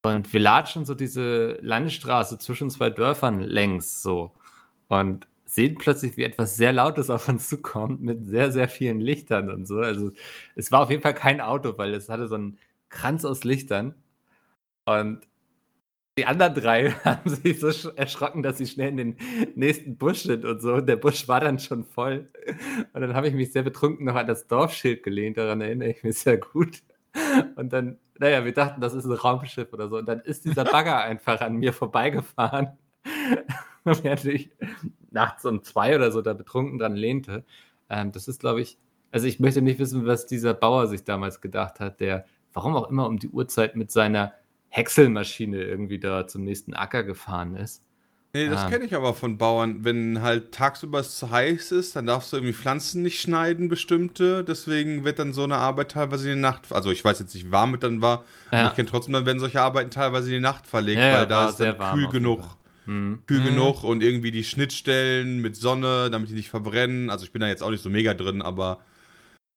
Und wir latschen so diese Landstraße zwischen zwei Dörfern längs so und sehen plötzlich, wie etwas sehr Lautes auf uns zukommt mit sehr, sehr vielen Lichtern und so. Also es war auf jeden Fall kein Auto, weil es hatte so einen Kranz aus Lichtern. Und die anderen drei haben sich so erschrocken, dass sie schnell in den nächsten Busch sind und so. Und der Busch war dann schon voll. Und dann habe ich mich sehr betrunken noch an das Dorfschild gelehnt. Daran erinnere ich mich sehr gut. Und dann, naja, wir dachten, das ist ein Raumschiff oder so. Und dann ist dieser Bagger einfach an mir vorbeigefahren. Während ich nachts um zwei oder so da betrunken dran lehnte. Ähm, das ist, glaube ich, also ich möchte nicht wissen, was dieser Bauer sich damals gedacht hat, der, warum auch immer um die Uhrzeit mit seiner Häckselmaschine irgendwie da zum nächsten Acker gefahren ist. Nee, das Ah. kenne ich aber von Bauern. Wenn halt tagsüber es zu heiß ist, dann darfst du irgendwie Pflanzen nicht schneiden, bestimmte. Deswegen wird dann so eine Arbeit teilweise in die Nacht. Also ich weiß jetzt nicht, wie warm es dann war. Ja. Aber ich kenne trotzdem, dann werden solche Arbeiten teilweise in die Nacht verlegt, Ja, ja, weil da ist dann kühl genug. Fall. Hm. Kühl Mhm. genug und irgendwie die Schnittstellen mit Sonne, damit die nicht verbrennen. Also ich bin da jetzt auch nicht so mega drin, aber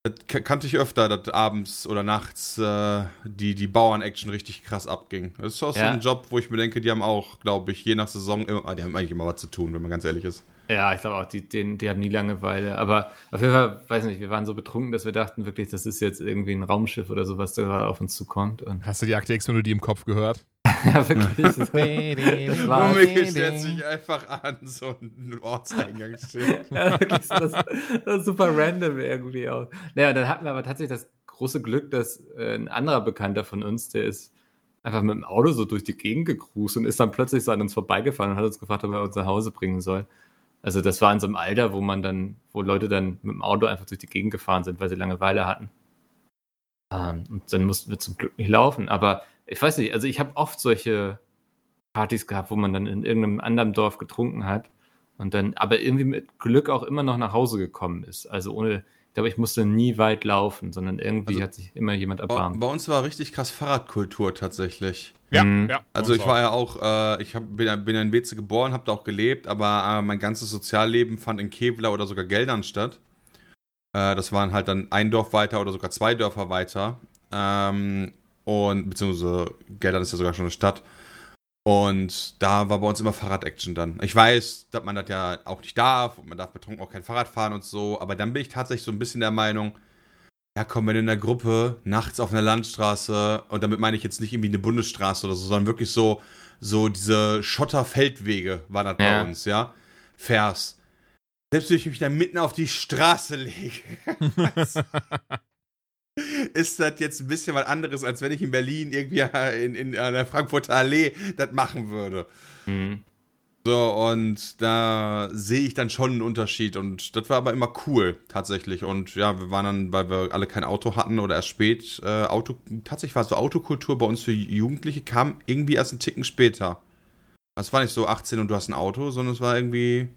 das ka- kannte ich öfter, dass abends oder nachts äh, die, die Bauern-Action richtig krass abging. Das ist auch so Ja. ein Job, wo ich mir denke, die haben auch, glaube ich, je nach Saison, immer, ah, die haben eigentlich immer was zu tun, wenn man ganz ehrlich ist. Ja, ich glaube auch, die, den, die haben nie Langeweile. Aber auf jeden Fall, weiß nicht, wir waren so betrunken, dass wir dachten wirklich, das ist jetzt irgendwie ein Raumschiff oder so, was da gerade auf uns zukommt. Und Hast du die Akte X-Melodie im Kopf gehört? ja, wirklich. Mikkel stellt sich einfach an, so ein Ortseingangsschild. ja, wirklich das, das ist super random irgendwie auch. Naja, dann hatten wir aber tatsächlich das große Glück, dass äh, ein anderer Bekannter von uns, der ist einfach mit dem Auto so durch die Gegend gecruised und ist dann plötzlich so an uns vorbeigefahren und hat uns gefragt, ob er uns nach Hause bringen soll. Also das war in so einem Alter, wo man dann, wo Leute dann mit dem Auto einfach durch die Gegend gefahren sind, weil sie Langeweile hatten. Ähm, und dann mussten wir zum Glück nicht laufen. Aber ich weiß nicht, also ich habe oft solche Partys gehabt, wo man dann in irgendeinem anderen Dorf getrunken hat und dann aber irgendwie mit Glück auch immer noch nach Hause gekommen ist. Also ohne, ich glaube, ich musste nie weit laufen, sondern irgendwie Also, hat sich immer jemand erbarmt. bei uns war richtig krass Fahrradkultur tatsächlich. Ja, Mhm. ja. Also ich war ja auch, äh, ich hab, bin, ja- bin in Weze geboren, habe da auch gelebt, aber äh, mein ganzes Sozialleben fand in Kevlar oder sogar Geldern statt. Äh, das waren halt dann ein Dorf weiter oder sogar zwei Dörfer weiter. Ähm, und beziehungsweise Geldern ist ja sogar schon eine Stadt. Und da war bei uns immer Fahrrad-Action dann. Ich weiß, dass man das ja auch nicht darf und man darf betrunken auch kein Fahrrad fahren und so, aber dann bin ich tatsächlich so ein bisschen der Meinung, ja, komm, wenn in der Gruppe nachts auf einer Landstraße, und damit meine ich jetzt nicht irgendwie eine Bundesstraße oder so, sondern wirklich so, so diese Schotterfeldwege war das Ja. bei uns, ja, fährst. Selbst wenn ich mich da mitten auf die Straße lege, ist das jetzt ein bisschen was anderes, als wenn ich in Berlin irgendwie in, in, an der Frankfurter Allee das machen würde. Mhm. So, und da sehe ich dann schon einen Unterschied. Und das war aber immer cool, tatsächlich. Und ja, wir waren dann, weil wir alle kein Auto hatten oder erst spät, äh, Auto, tatsächlich war so Autokultur bei uns für Jugendliche, kam irgendwie erst einen Ticken später. Es war nicht so 18 und du hast ein Auto, sondern es war irgendwie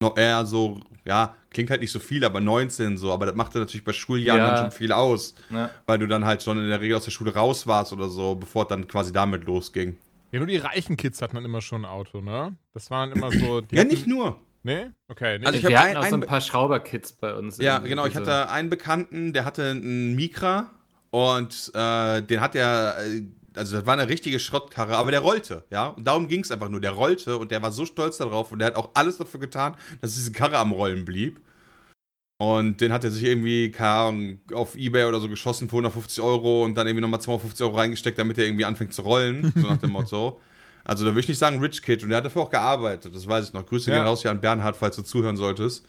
noch eher so, ja, klingt halt nicht so viel, aber 19 so. Aber das machte natürlich bei Schuljahren Ja. dann schon viel aus, Ja. weil du dann halt schon in der Regel aus der Schule raus warst oder so, bevor es dann quasi damit losging. Ja, nur die reichen Kids hatten dann immer schon ein Auto, ne? Das waren immer so. die Ja, nicht nur. Nee? Okay, nee. Also ich wir hatten ein- auch so ein paar Schrauberkits bei uns. Ja, genau. Ich hatte einen Bekannten, der hatte einen Mikra und äh, den hat er, äh, also das war eine richtige Schrottkarre, aber der rollte, ja. Und darum ging es einfach nur. Der rollte und der war so stolz darauf und der hat auch alles dafür getan, dass diese Karre am Rollen blieb. Und den hat er sich irgendwie, keine Ahnung, auf Ebay oder so geschossen für 150 Euro und dann irgendwie nochmal 250 Euro reingesteckt, damit er irgendwie anfängt zu rollen. So nach dem Motto. Also da würde ich nicht sagen Rich Kid und der hat dafür auch gearbeitet, das weiß ich noch. Grüße Ja. gehen raus hier an Bernhard, falls du zuhören solltest.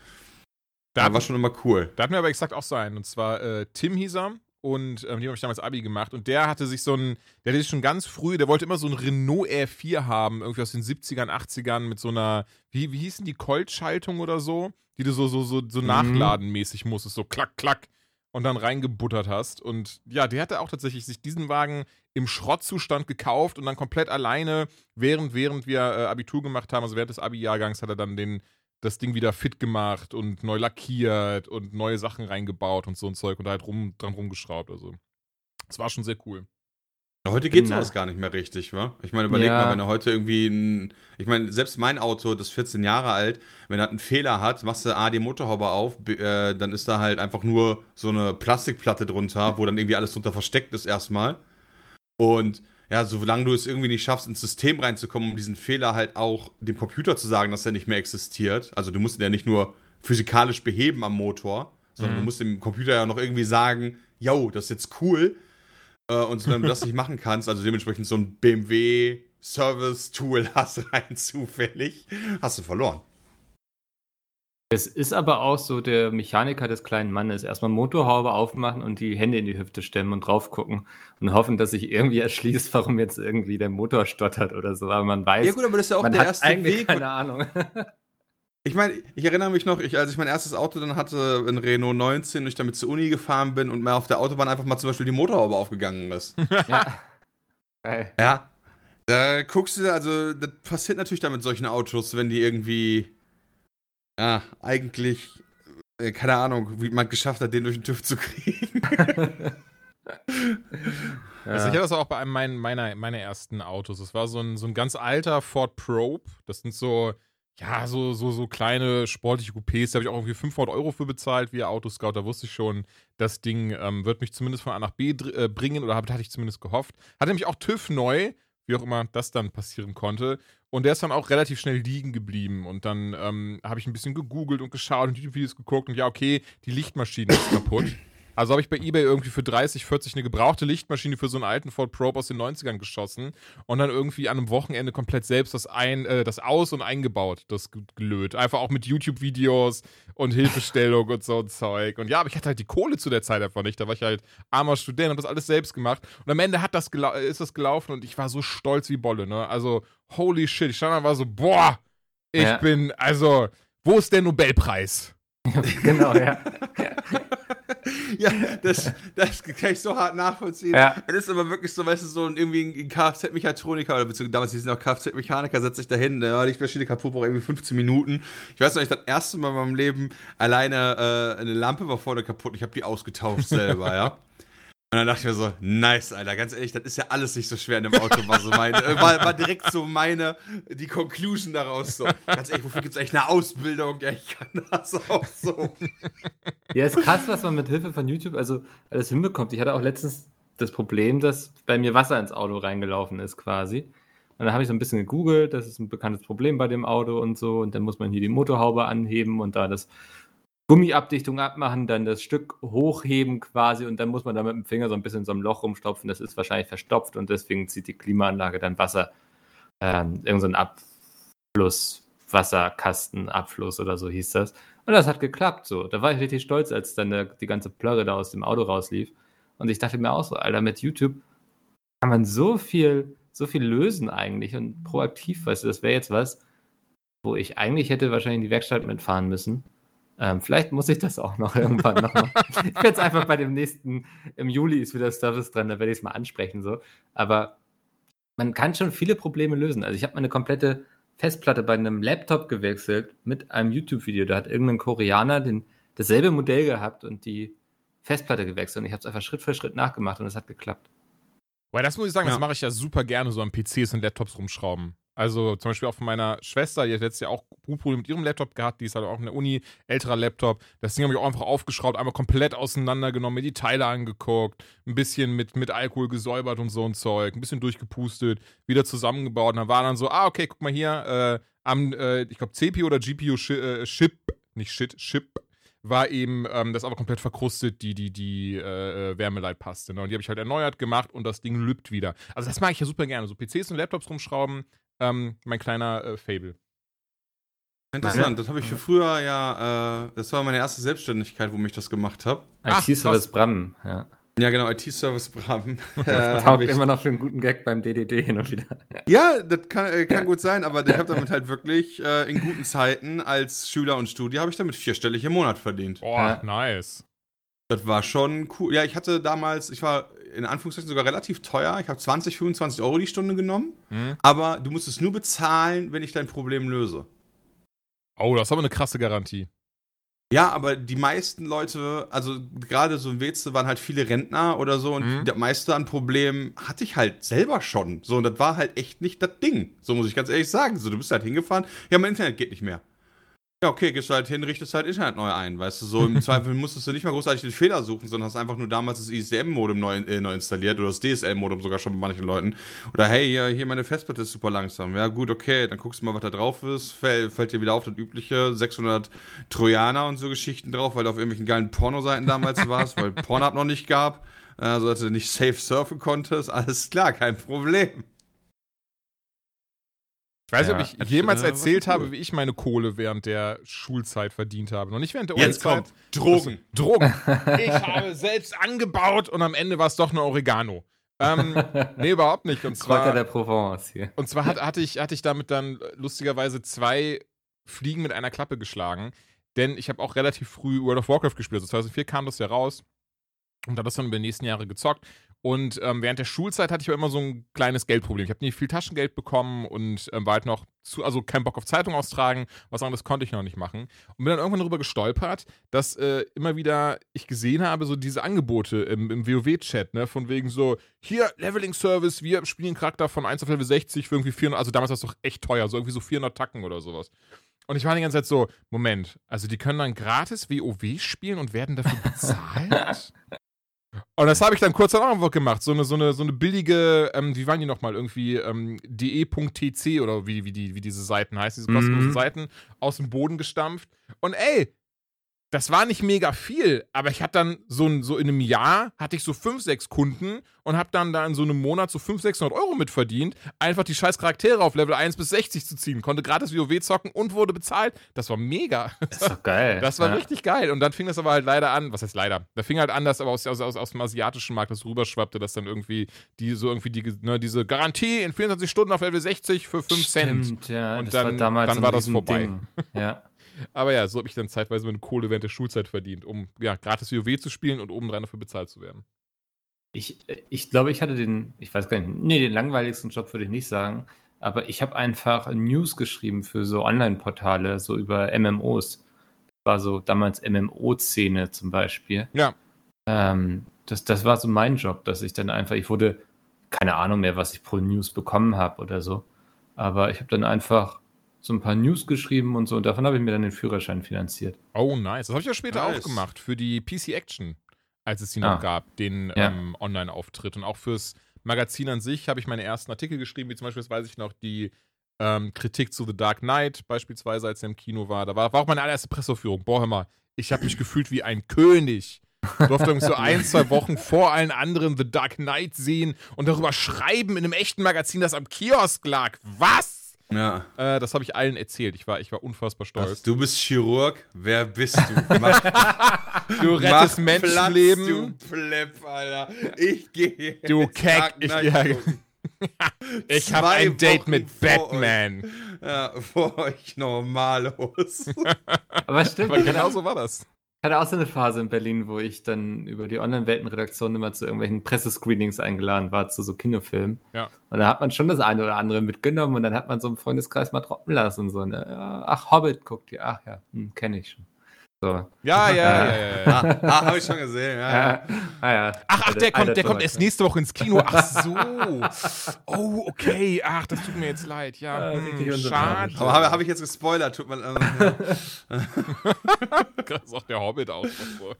Da war schon immer cool. Da hatten wir aber exakt auch so einen. Und zwar äh, Tim hieß er. Und ähm, dem habe ich damals Abi gemacht. Und der hatte sich so ein, der hatte sich schon ganz früh, der wollte immer so ein Renault R4 haben, irgendwie aus den 70ern, 80ern mit so einer, wie, wie hießen die, Colt-Schaltung oder so, die du so, so, so, so nachladenmäßig musstest, so klack, klack und dann reingebuttert hast. Und ja, der hatte auch tatsächlich sich diesen Wagen im Schrottzustand gekauft und dann komplett alleine, während, während wir äh, Abitur gemacht haben, also während des Abi-Jahrgangs, hat er dann den, das Ding wieder fit gemacht und neu lackiert und neue Sachen reingebaut und so ein Zeug und da halt rum, dran rumgeschraubt. Also, das war schon sehr cool. Heute geht sowas gar nicht mehr richtig, wa? Ich meine, überleg Ja. mal, wenn er heute irgendwie ein. Ich meine, selbst mein Auto, das ist 14 Jahre alt, wenn er einen Fehler hat, machst du A, die Motorhaube auf, b- äh, dann ist da halt einfach nur so eine Plastikplatte drunter, wo dann irgendwie alles drunter versteckt ist erstmal. Und ja, solange du es irgendwie nicht schaffst, ins System reinzukommen, um diesen Fehler halt auch dem Computer zu sagen, dass er nicht mehr existiert. Also du musst ihn ja nicht nur physikalisch beheben am Motor, sondern Mhm. du musst dem Computer ja noch irgendwie sagen, yo, das ist jetzt cool. Äh, und wenn du das nicht machen kannst, also dementsprechend so ein BMW Service-Tool hast rein zufällig, hast du verloren. Es ist aber auch so der Mechaniker des kleinen Mannes. Erstmal Motorhaube aufmachen und die Hände in die Hüfte stemmen und drauf gucken und hoffen, dass sich irgendwie erschließt, warum jetzt irgendwie der Motor stottert oder so. Aber man weiß, Ja gut, aber das ist ja auch der erste Weg. keine Ahnung. Ich meine, ich erinnere mich noch, ich, als ich mein erstes Auto dann hatte, in Renault 19, und ich damit zur Uni gefahren bin und mir auf der Autobahn einfach mal zum Beispiel die Motorhaube aufgegangen ist. ja. Geil. ja. Da guckst du, also, das passiert natürlich dann mit solchen Autos, wenn die irgendwie, ja, eigentlich, äh, keine Ahnung, wie man geschafft hat, den durch den TÜV zu kriegen. Also ich hatte das auch bei einem meiner, meiner, meiner ersten Autos. Das war so ein, so ein ganz alter Ford Probe. Das sind so, ja, so, so, so kleine sportliche Coupés. Da habe ich auch irgendwie 500 Euro für bezahlt via Autoscout. Da wusste ich schon, das Ding ähm, wird mich zumindest von A nach B äh, bringen oder hab, hatte ich zumindest gehofft. Hatte nämlich auch TÜV neu, wie auch immer das dann passieren konnte. Und der ist dann auch relativ schnell liegen geblieben. Und dann ähm, habe ich ein bisschen gegoogelt und geschaut und YouTube-Videos geguckt. Und ja, okay, die Lichtmaschine ist kaputt. Also habe ich bei eBay irgendwie für 30, 40 eine gebrauchte Lichtmaschine für so einen alten Ford Probe aus den 90ern geschossen und dann irgendwie an einem Wochenende komplett selbst das ein, äh, das aus- und eingebaut, das gelöt. Einfach auch mit YouTube-Videos und Hilfestellung und so ein Zeug. Und ja, aber ich hatte halt die Kohle zu der Zeit einfach nicht. Da war ich halt armer Student, habe das alles selbst gemacht. Und am Ende hat das gelau- ist das gelaufen und ich war so stolz wie Bolle, ne? Also, holy shit. Ich stand da und war so, boah, ich Ja. bin, also, wo ist der Nobelpreis? genau, ja. ja, das, das kann ich so hart nachvollziehen. Ja. Es ist aber wirklich so, weißt du, so ein, irgendwie ein Kfz-Mechatroniker oder beziehungsweise damals hieß es noch Kfz-Mechaniker, setzt sich dahin, ja, die Maschine kaputt, braucht irgendwie 15 Minuten. Ich weiß noch, ich das erste Mal in meinem Leben alleine äh, eine Lampe war vorne kaputt, ich habe die ausgetauscht selber, ja. Und dann dachte ich mir so, nice, Alter, ganz ehrlich, das ist ja alles nicht so schwer in dem Auto, war so meine, äh, war, war direkt so meine, die Conclusion daraus so. Ganz ehrlich, wofür gibt es eigentlich eine Ausbildung? Ja, ich kann das auch so. Ja, ist krass, was man mit Hilfe von YouTube also alles hinbekommt. Ich hatte auch letztens das Problem, dass bei mir Wasser ins Auto reingelaufen ist quasi. Und dann habe ich so ein bisschen gegoogelt, das ist ein bekanntes Problem bei dem Auto und so. Und dann muss man hier die Motorhaube anheben und da das Gummiabdichtung abmachen, dann das Stück hochheben quasi und dann muss man da mit dem Finger so ein bisschen in so einem Loch rumstopfen. Das ist wahrscheinlich verstopft und deswegen zieht die Klimaanlage dann Wasser, ähm, irgend so ein Abfluss, Wasserkasten, Abfluss oder so hieß das. Und das hat geklappt so. Da war ich richtig stolz, als dann der, die ganze Plörre da aus dem Auto rauslief. Und ich dachte mir auch so, Alter, mit YouTube kann man so viel, so viel lösen eigentlich und proaktiv, weißt du, das wäre jetzt was, wo ich eigentlich hätte wahrscheinlich in die Werkstatt mitfahren müssen. Ähm, vielleicht muss ich das auch noch irgendwann nochmal. ich werde es einfach bei dem nächsten, im Juli ist wieder Service dran, da werde ich es mal ansprechen so. Aber man kann schon viele Probleme lösen. Also ich habe meine komplette Festplatte bei einem Laptop gewechselt mit einem YouTube-Video. Da hat irgendein Koreaner den, dasselbe Modell gehabt und die Festplatte gewechselt. Und ich habe es einfach Schritt für Schritt nachgemacht und es hat geklappt. Weil das muss ich sagen, Ja. das mache ich ja super gerne, so an PCs und Laptops rumschrauben. Also zum Beispiel auch von meiner Schwester, die hat letztes Jahr auch Probleme mit ihrem Laptop gehabt, die ist halt auch in der Uni, älterer Laptop. Das Ding habe ich auch einfach aufgeschraubt, einmal komplett auseinandergenommen, mir die Teile angeguckt, ein bisschen mit, mit Alkohol gesäubert und so ein Zeug, ein bisschen durchgepustet, wieder zusammengebaut. Und dann war dann so, ah, okay, guck mal hier, äh, am, äh, ich glaube, CPU oder GPU äh, Chip, nicht Shit, Chip, war eben ähm, das aber komplett verkrustet, die, die, die äh, Wärmeleitpaste. Ne? Und die habe ich halt erneuert gemacht und das Ding lübt wieder. Also das mag ich ja super gerne. So PCs und Laptops rumschrauben, ähm, mein kleiner äh, Fable. Interessant, das habe ich für früher ja, äh, das war meine erste Selbstständigkeit, wo mich das gemacht habe. IT-Service krass. Bram, ja. Ja, genau, IT-Service Bram. äh, Taugt hab ich, immer noch für einen guten Gag beim DDD hin und wieder. ja, das kann, äh, kann gut sein, aber ich habe damit halt wirklich äh, in guten Zeiten als Schüler und Studi habe ich damit vierstellig im Monat verdient. Boah, Ja. nice. Das war schon cool. Ja, ich hatte damals, ich war in Anführungszeichen sogar relativ teuer. Ich habe 20, 25 Euro die Stunde genommen, Hm? aber du musst es nur bezahlen, wenn ich dein Problem löse. Oh, das ist aber eine krasse Garantie. Ja, aber die meisten Leute, also gerade so in Weze waren halt viele Rentner oder so und Mhm. das meiste an Problemen hatte ich halt selber schon. So, und das war halt echt nicht das Ding. So muss ich ganz ehrlich sagen. So, du bist halt hingefahren, ja, mein Internet geht nicht mehr. Ja, okay, gehst du halt hin, richtest halt Internet neu ein, weißt du, so im Zweifel musstest du nicht mal großartig den Fehler suchen, sondern hast einfach nur damals das ISDM-Modem neu, äh, neu installiert oder das DSL-Modem sogar schon bei manchen Leuten. Oder hey, hier, hier meine Festplatte ist super langsam. Ja, gut, okay, dann guckst du mal, was da drauf ist, fällt, fällt dir wieder auf das übliche 600 Trojaner und so Geschichten drauf, weil du auf irgendwelchen geilen Pornoseiten damals warst, weil Pornhub noch nicht gab, also dass du nicht safe surfen konntest, alles klar, kein Problem. Ich weiß nicht, Ja, ob ich jemals äh, erzählt cool. habe, wie ich meine Kohle während der Schulzeit verdient habe. Noch nicht während der Jetzt kommt Drogen. Drogen. Ich habe selbst angebaut und am Ende war es doch eine Oregano. Ähm, nee, überhaupt nicht. Und Kräuter zwar, der Provence hier. und zwar hat, hatte, ich, hatte ich damit dann lustigerweise zwei Fliegen mit einer Klappe geschlagen. Denn ich habe auch relativ früh World of Warcraft gespielt. Also 2004 kam das ja raus. Und habe das dann über die nächsten Jahre gezockt. Und ähm, während der Schulzeit hatte ich aber immer so ein kleines Geldproblem. Ich habe nie viel Taschengeld bekommen und ähm, war halt noch zu, also kein Bock auf Zeitung austragen. Was anderes konnte ich noch nicht machen. Und bin dann irgendwann darüber gestolpert, dass äh, immer wieder ich gesehen habe, so diese Angebote im, im WoW-Chat, ne, von wegen so, hier, Leveling-Service, wir spielen Charakter von 1 auf Level 60 für irgendwie 400, also damals war es doch echt teuer, so irgendwie so 400 Tacken oder sowas. Und ich war die ganze Zeit so, Moment, also die können dann gratis WoW spielen und werden dafür bezahlt? Und das habe ich dann kurz danach einfach gemacht. So eine, so eine, so eine billige, ähm, wie waren die nochmal? Irgendwie ähm, de.tc oder wie, wie, die, wie diese Seiten heißen, diese kostenlosen Mhm. Seiten, aus dem Boden gestampft. Und ey, das war nicht mega viel, aber ich hatte dann so, ein, so in einem Jahr hatte ich so fünf, sechs Kunden und habe dann da in so einem Monat so 500, 600 Euro mitverdient, einfach die scheiß Charaktere auf Level 1 bis 60 zu ziehen, konnte gratis WoW zocken und wurde bezahlt. Das war mega. Das ist doch geil. Das war ja. richtig geil. Und dann fing das aber halt leider an, was heißt leider? Da fing halt an, dass aber aus, aus, aus, aus dem asiatischen Markt das rüberschwappte, dass dann irgendwie die so irgendwie die, ne, diese Garantie in 24 Stunden auf Level 60 für 5 Cent. Stimmt, ja. Und dann- war damals dann war das Riesending. Ja. Aber ja, so habe ich dann zeitweise meine Kohle während der Schulzeit verdient, um ja gratis WoW zu spielen und obendrein dafür bezahlt zu werden. Ich, ich glaube, ich hatte den, ich weiß gar nicht, nee, den langweiligsten Job würde ich nicht sagen, aber ich habe einfach News geschrieben für so Online-Portale, so über MMOs. Das war so damals MMO-Szene zum Beispiel. Ja. Ähm, das, das war so mein Job, dass ich dann einfach, ich wurde, keine Ahnung mehr, was ich pro News bekommen habe oder so, aber ich habe dann einfach so ein paar News geschrieben und so und davon habe ich mir dann den Führerschein finanziert. Oh, nice. Das habe ich ja später Nice. auch gemacht für die PC Action, als es die Ah. noch gab, den Ja. ähm, Online-Auftritt. Und auch fürs Magazin an sich habe ich meine ersten Artikel geschrieben, wie zum Beispiel, das weiß ich noch, die ähm, Kritik zu The Dark Knight, beispielsweise, als er im Kino war. Da war, war auch meine allererste Presseaufführung. Boah, hör mal, ich habe mich gefühlt wie ein König. Durfte irgendwie so ein, zwei Wochen vor allen anderen The Dark Knight sehen und darüber schreiben in einem echten Magazin, das am Kiosk lag. Was? Ja. Äh, das habe ich allen erzählt. Ich war, ich war unfassbar stolz. Was, du bist Chirurg, wer bist du? Mach, Du rettest Menschenleben. Platz, du Plepp, Alter. Ich gehe. Du Keck, ich- ja. Ich habe ein Date Wochen mit vor Batman. Ja, vor euch normalos. Aber stimmt, Aber genau so war das. Ich hatte auch so eine Phase in Berlin, wo ich dann über die Online-Welten-Redaktion immer zu irgendwelchen Pressescreenings eingeladen war, zu so Kinofilmen. Ja. Und da hat man schon das eine oder andere mitgenommen und dann hat man so im Freundeskreis mal droppen lassen. So, ne? ach, Hobbit guckt ihr. Ach ja, hm, kenne ich schon. So. Ja, ja, ja, ja. ja. ah, ah habe ich schon gesehen. Ja, ja. Ja, ah, ja. Ach, ach, der kommt, der kommt erst nächste Woche ins Kino. Ach so. Oh, okay. Ach, das tut mir jetzt leid. Ja, Ah, hm, schade. Aber habe hab ich jetzt gespoilert? Tut man. Also, ja. Das sagt der Hobbit auch so.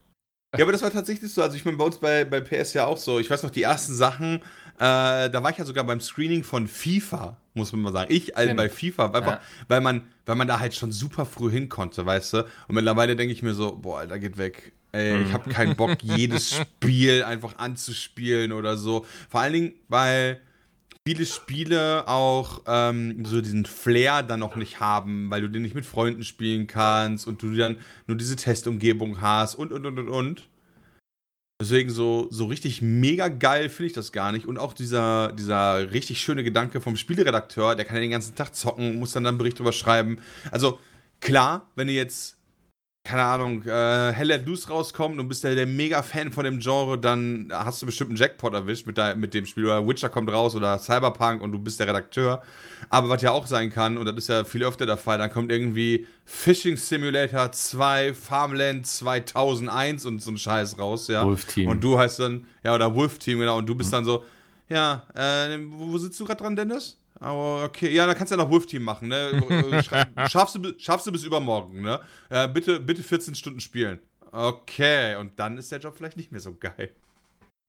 Ja, aber das war tatsächlich so. Also ich meine, bei uns bei, bei PS ja auch so. Ich weiß noch, die ersten Sachen, äh, da war ich ja sogar beim Screening von FIFA, muss man mal sagen. Ich also bei FIFA, einfach, Ja. weil, man, weil man da halt schon super früh hin konnte, weißt du? Und mittlerweile denke ich mir so, boah, Alter, geht weg. Ey, ich habe keinen Bock, jedes Spiel einfach anzuspielen oder so. Vor allen Dingen, weil viele Spiele auch ähm, so diesen Flair dann noch nicht haben, weil du den nicht mit Freunden spielen kannst und du dann nur diese Testumgebung hast und und und und und. Deswegen so, so richtig mega geil finde ich das gar nicht. Und auch dieser, dieser richtig schöne Gedanke vom Spieleredakteur, der kann ja den ganzen Tag zocken, muss dann, dann einen Bericht drüber schreiben. Also klar, wenn du jetzt, keine Ahnung, äh, Hell Let Loose rauskommt und bist der, der mega Fan von dem Genre, dann hast du bestimmt einen Jackpot erwischt mit, der, mit dem Spiel. Oder Witcher kommt raus oder Cyberpunk und du bist der Redakteur. Aber was ja auch sein kann, und das ist ja viel öfter der Fall, dann kommt irgendwie Fishing Simulator 2, Farmland 2001 und so ein Scheiß raus, ja. Wolf Team. Und du heißt dann, ja, oder Wolf Team, genau, und du bist dann so, ja, äh, wo sitzt du gerade dran, Dennis? Aber okay, ja, dann kannst du ja noch Wolf-Team machen, ne? Äh, schaffst, du, schaffst du bis übermorgen, ne? Äh, bitte, bitte 14 Stunden spielen. Okay, und dann ist der Job vielleicht nicht mehr so geil.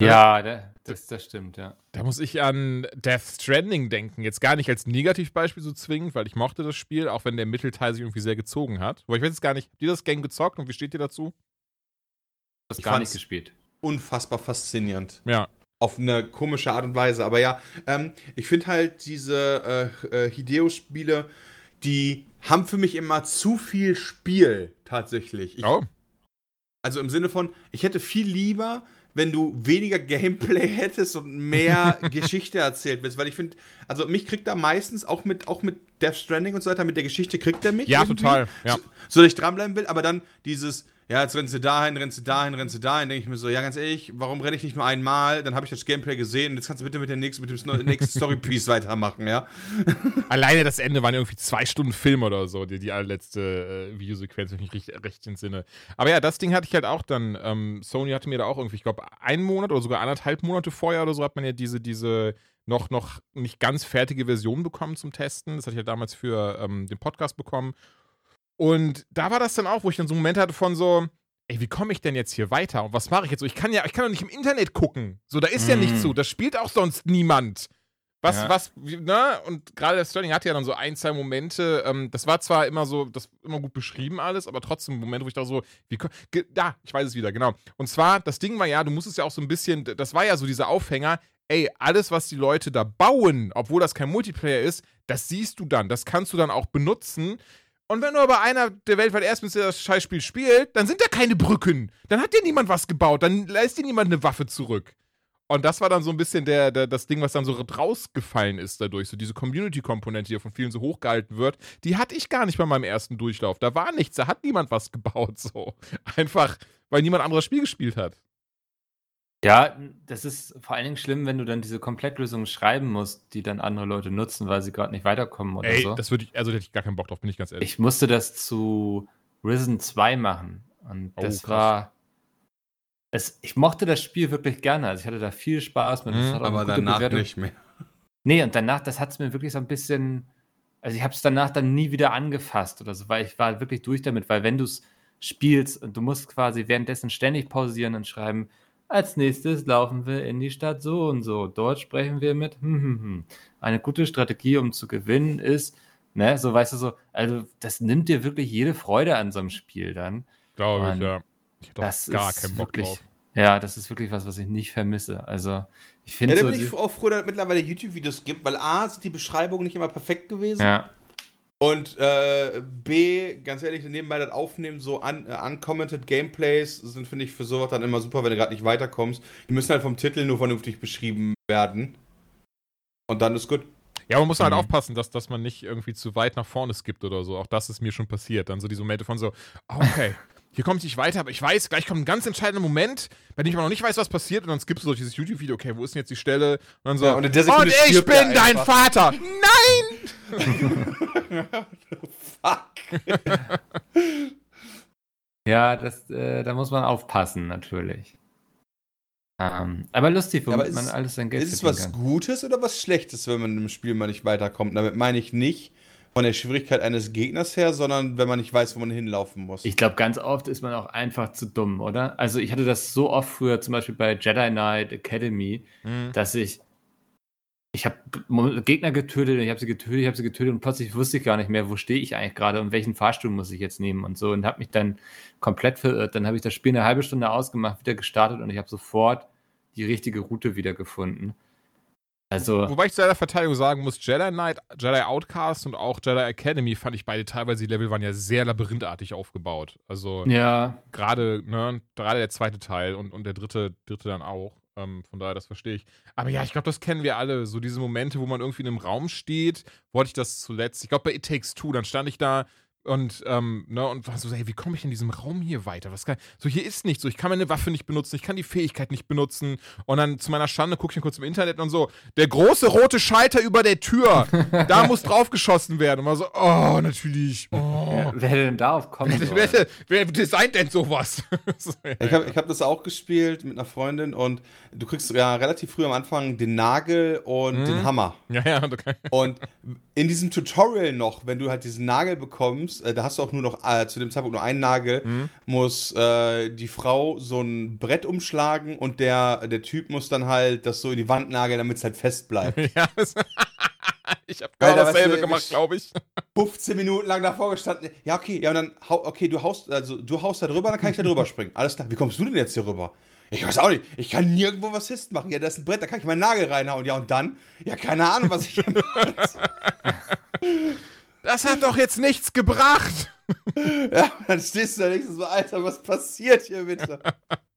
Ja, das, das stimmt, ja. Da muss ich an Death Stranding denken. Jetzt gar nicht als Negativbeispiel so zwingend, weil ich mochte das Spiel, auch wenn der Mittelteil sich irgendwie sehr gezogen hat. Aber ich weiß jetzt gar nicht, habt ihr das Game gezockt und wie steht ihr dazu? Das gar nicht gespielt. Unfassbar faszinierend. Ja. Auf eine komische Art und Weise. Aber ja, ähm, ich finde halt diese äh, äh, Hideo-Spiele, die haben für mich immer zu viel Spiel tatsächlich. Ich, Oh. Also im Sinne von, ich hätte viel lieber, wenn du weniger Gameplay hättest und mehr Geschichte erzählt wirst, weil ich finde, also mich kriegt er meistens auch mit auch mit Death Stranding und so weiter, mit der Geschichte kriegt er mich. Ja, total. Ja. So, so dass ich dranbleiben will, aber dann dieses, ja, jetzt rennst du dahin, rennst du dahin, rennst du dahin, denke ich mir so, ja, ganz ehrlich, warum renne ich nicht nur einmal? Dann habe ich das Gameplay gesehen und jetzt kannst du bitte mit, der nächsten, mit dem nächsten Story-Piece weitermachen, ja. Alleine das Ende waren irgendwie zwei Stunden Film oder so, die, die allerletzte äh, Videosequenz, wenn ich mich recht, entsinne. Aber ja, das Ding hatte ich halt auch dann. Ähm, Sony hatte mir da auch irgendwie, ich glaube, einen Monat oder sogar anderthalb Monate vorher oder so hat man ja diese, diese noch, noch nicht ganz fertige Version bekommen zum Testen. Das hatte ich ja damals für ähm, den Podcast bekommen. Und da war das dann auch, wo ich dann so einen Moment hatte von so, ey, wie komme ich denn jetzt hier weiter? Und was mache ich jetzt so? Ich kann ja, ich kann doch nicht im Internet gucken. So, da ist ja Mm. nichts so. Das spielt auch sonst niemand. Was, Ja. was, ne? Und gerade der Sterling hatte ja dann so ein, zwei Momente. Ähm, das war zwar immer so, das immer gut beschrieben alles, aber trotzdem Momente, wo ich da so, wie, da, ich weiß es wieder, genau. Und zwar, das Ding war ja, du musstest ja auch so ein bisschen, das war ja so dieser Aufhänger, ey, alles, was die Leute da bauen, obwohl das kein Multiplayer ist, das siehst du dann, das kannst du dann auch benutzen. Und wenn du aber einer der weltweit erstens der das Scheißspiel spielt, dann sind da keine Brücken. Dann hat dir niemand was gebaut, dann lässt dir niemand eine Waffe zurück. Und das war dann so ein bisschen der, der, das Ding, was dann so rausgefallen ist dadurch. So diese Community-Komponente, die ja von vielen so hochgehalten wird, die hatte ich gar nicht bei meinem ersten Durchlauf. Da war nichts, da hat niemand was gebaut. So. Einfach, weil niemand anderes Spiel gespielt hat. Ja, das ist vor allen Dingen schlimm, wenn du dann diese Komplettlösungen schreiben musst, die dann andere Leute nutzen, weil sie gerade nicht weiterkommen oder Ey, so. das würde ich, also da hätte ich gar keinen Bock drauf, bin ich ganz ehrlich. Ich musste das zu Risen 2 machen. Und Oh, das krass. war. Es, ich mochte das Spiel wirklich gerne. Also ich hatte da viel Spaß mit. Das hat auch Aber danach Bewertung. nicht mehr. Nee, und danach, das hat es mir wirklich so ein bisschen. Also ich habe es danach dann nie wieder angefasst oder so, weil ich war wirklich durch damit, weil wenn du es spielst und du musst quasi währenddessen ständig pausieren und schreiben, als nächstes laufen wir in die Stadt so und so. Dort sprechen wir mit hm, hm, hm. Eine gute Strategie, um zu gewinnen, ist, ne, so weißt du so, also das nimmt dir wirklich jede Freude an so einem Spiel dann. Glaube ich, Mann, ja. Ich hätte Das gar ist keinen Bock wirklich, drauf. ja, das ist wirklich was, was ich nicht vermisse. Also ich Ja, finde da so, bin ich auch froh, dass es mittlerweile YouTube-Videos gibt, weil A, sind die Beschreibungen nicht immer perfekt gewesen. ja, Und äh, B, ganz ehrlich, nebenbei das Aufnehmen, so un äh, uncommented Gameplays sind, finde ich, für sowas dann immer super, wenn du gerade nicht weiterkommst. Die müssen halt vom Titel nur vernünftig beschrieben werden. Und dann ist gut. Ja, man muss halt Mhm. aufpassen, dass, dass man nicht irgendwie zu weit nach vorne skippt oder so. Auch das ist mir schon passiert. Dann so diese Momente von so, ah, okay, hier kommt nicht weiter, aber ich weiß, gleich kommt ein ganz entscheidender Moment, bei dem ich aber noch nicht weiß, was passiert. Und dann skippst du durch dieses YouTube-Video, okay, wo ist denn jetzt die Stelle? Und dann so, Ja, und und, in der Sekunde ich bin dein einfach. Vater! Nein! Fuck. ja, das, äh, da muss man aufpassen, natürlich. Ähm, aber lustig, Ja, aber womit man ist- alles sein Geld Ist es was kann. Gutes oder was Schlechtes, wenn man im Spiel mal nicht weiterkommt? Damit meine ich nicht von der Schwierigkeit eines Gegners her, sondern wenn man nicht weiß, wo man hinlaufen muss. Ich glaube, ganz oft ist man auch einfach zu dumm, oder? Also ich hatte das so oft früher, zum Beispiel bei Jedi Knight Academy, Mhm. dass ich ich habe Gegner getötet, ich habe sie getötet, ich habe sie getötet und plötzlich wusste ich gar nicht mehr, wo stehe ich eigentlich gerade und welchen Fahrstuhl muss ich jetzt nehmen und so und habe mich dann komplett verirrt. Dann habe ich das Spiel eine halbe Stunde ausgemacht, wieder gestartet und ich habe sofort die richtige Route wieder gefunden. Also Wobei ich zu deiner Verteidigung sagen muss, Jedi Knight, Jedi Outcast und auch Jedi Academy fand ich beide teilweise, die Level waren ja sehr labyrinthartig aufgebaut. Also ja, gerade, ne, gerade der zweite Teil und, und der dritte, dritte dann auch. Ähm, von daher, das verstehe ich. Aber ja, ich glaube, das kennen wir alle. So diese Momente, wo man irgendwie in einem Raum steht. Wo hatte ich das zuletzt? Ich glaube, bei It Takes Two, dann stand ich da Und, ähm, ne, und war so, hey, wie komme ich in diesem Raum hier weiter? Was kann, so, hier ist nichts so, ich kann meine Waffe nicht benutzen, ich kann die Fähigkeit nicht benutzen. Und dann zu meiner Schande gucke ich dann kurz im Internet und so, der große rote Schalter über der Tür, da muss draufgeschossen werden. Und war so, oh, natürlich. Oh. Ja, wer denn darauf kommen Wer, soll? wer, wer designt denn sowas? So, ja, Ich habe ich hab das auch gespielt mit einer Freundin und du kriegst ja relativ früh am Anfang den Nagel und Mhm. den Hammer. ja, ja, okay. Und in diesem Tutorial noch, wenn du halt diesen Nagel bekommst, äh, da hast du auch nur noch äh, zu dem Zeitpunkt nur einen Nagel, Mhm. muss äh, die Frau so ein Brett umschlagen und der, der Typ muss dann halt das so in die Wand nageln, damit es halt fest bleibt. Ja, das, ich habe genau dasselbe du, gemacht, glaube ich. 15 Minuten lang davor gestanden. Ja, okay, ja, und dann, hau, okay, du haust, also du haust da drüber, dann kann ich da drüber springen. Alles klar, wie kommst du denn jetzt hier rüber? Ich weiß auch nicht, ich kann nirgendwo was fest machen. Ja, da ist ein Brett, da kann ich meinen Nagel reinhauen. Ja, und dann? Ja, keine Ahnung, was ich Das hat doch jetzt nichts gebracht. Ja, dann stehst du da nicht so, Alter, was passiert hier bitte?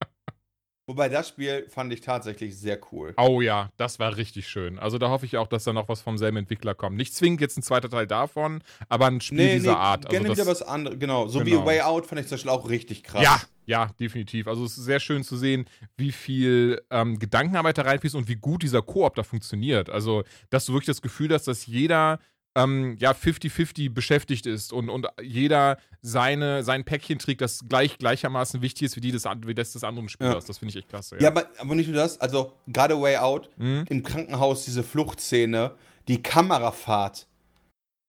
Wobei das Spiel fand ich tatsächlich sehr cool. Oh ja, das war richtig schön. Also da hoffe ich auch, dass da noch was vom selben Entwickler kommt. Nicht zwingend jetzt ein zweiter Teil davon, aber ein Spiel dieser Art. gerne Also wieder was anderes. Genau, so Genau. wie Way Out fand ich zum Beispiel auch richtig krass. ja, ja, definitiv. Also es ist sehr schön zu sehen, wie viel ähm, Gedankenarbeit da reinfließt und wie gut dieser Koop da funktioniert. Also, dass du wirklich das Gefühl hast, dass jeder ähm, ja 50-50 beschäftigt ist und, und jeder seine, sein Päckchen trägt, das gleich gleichermaßen wichtig ist wie, die des, wie das des anderen Spielers. Das finde ich echt klasse. Ja, aber, aber nicht nur das, also gerade Way Out, Mhm. im Krankenhaus diese Fluchtszene, die Kamerafahrt.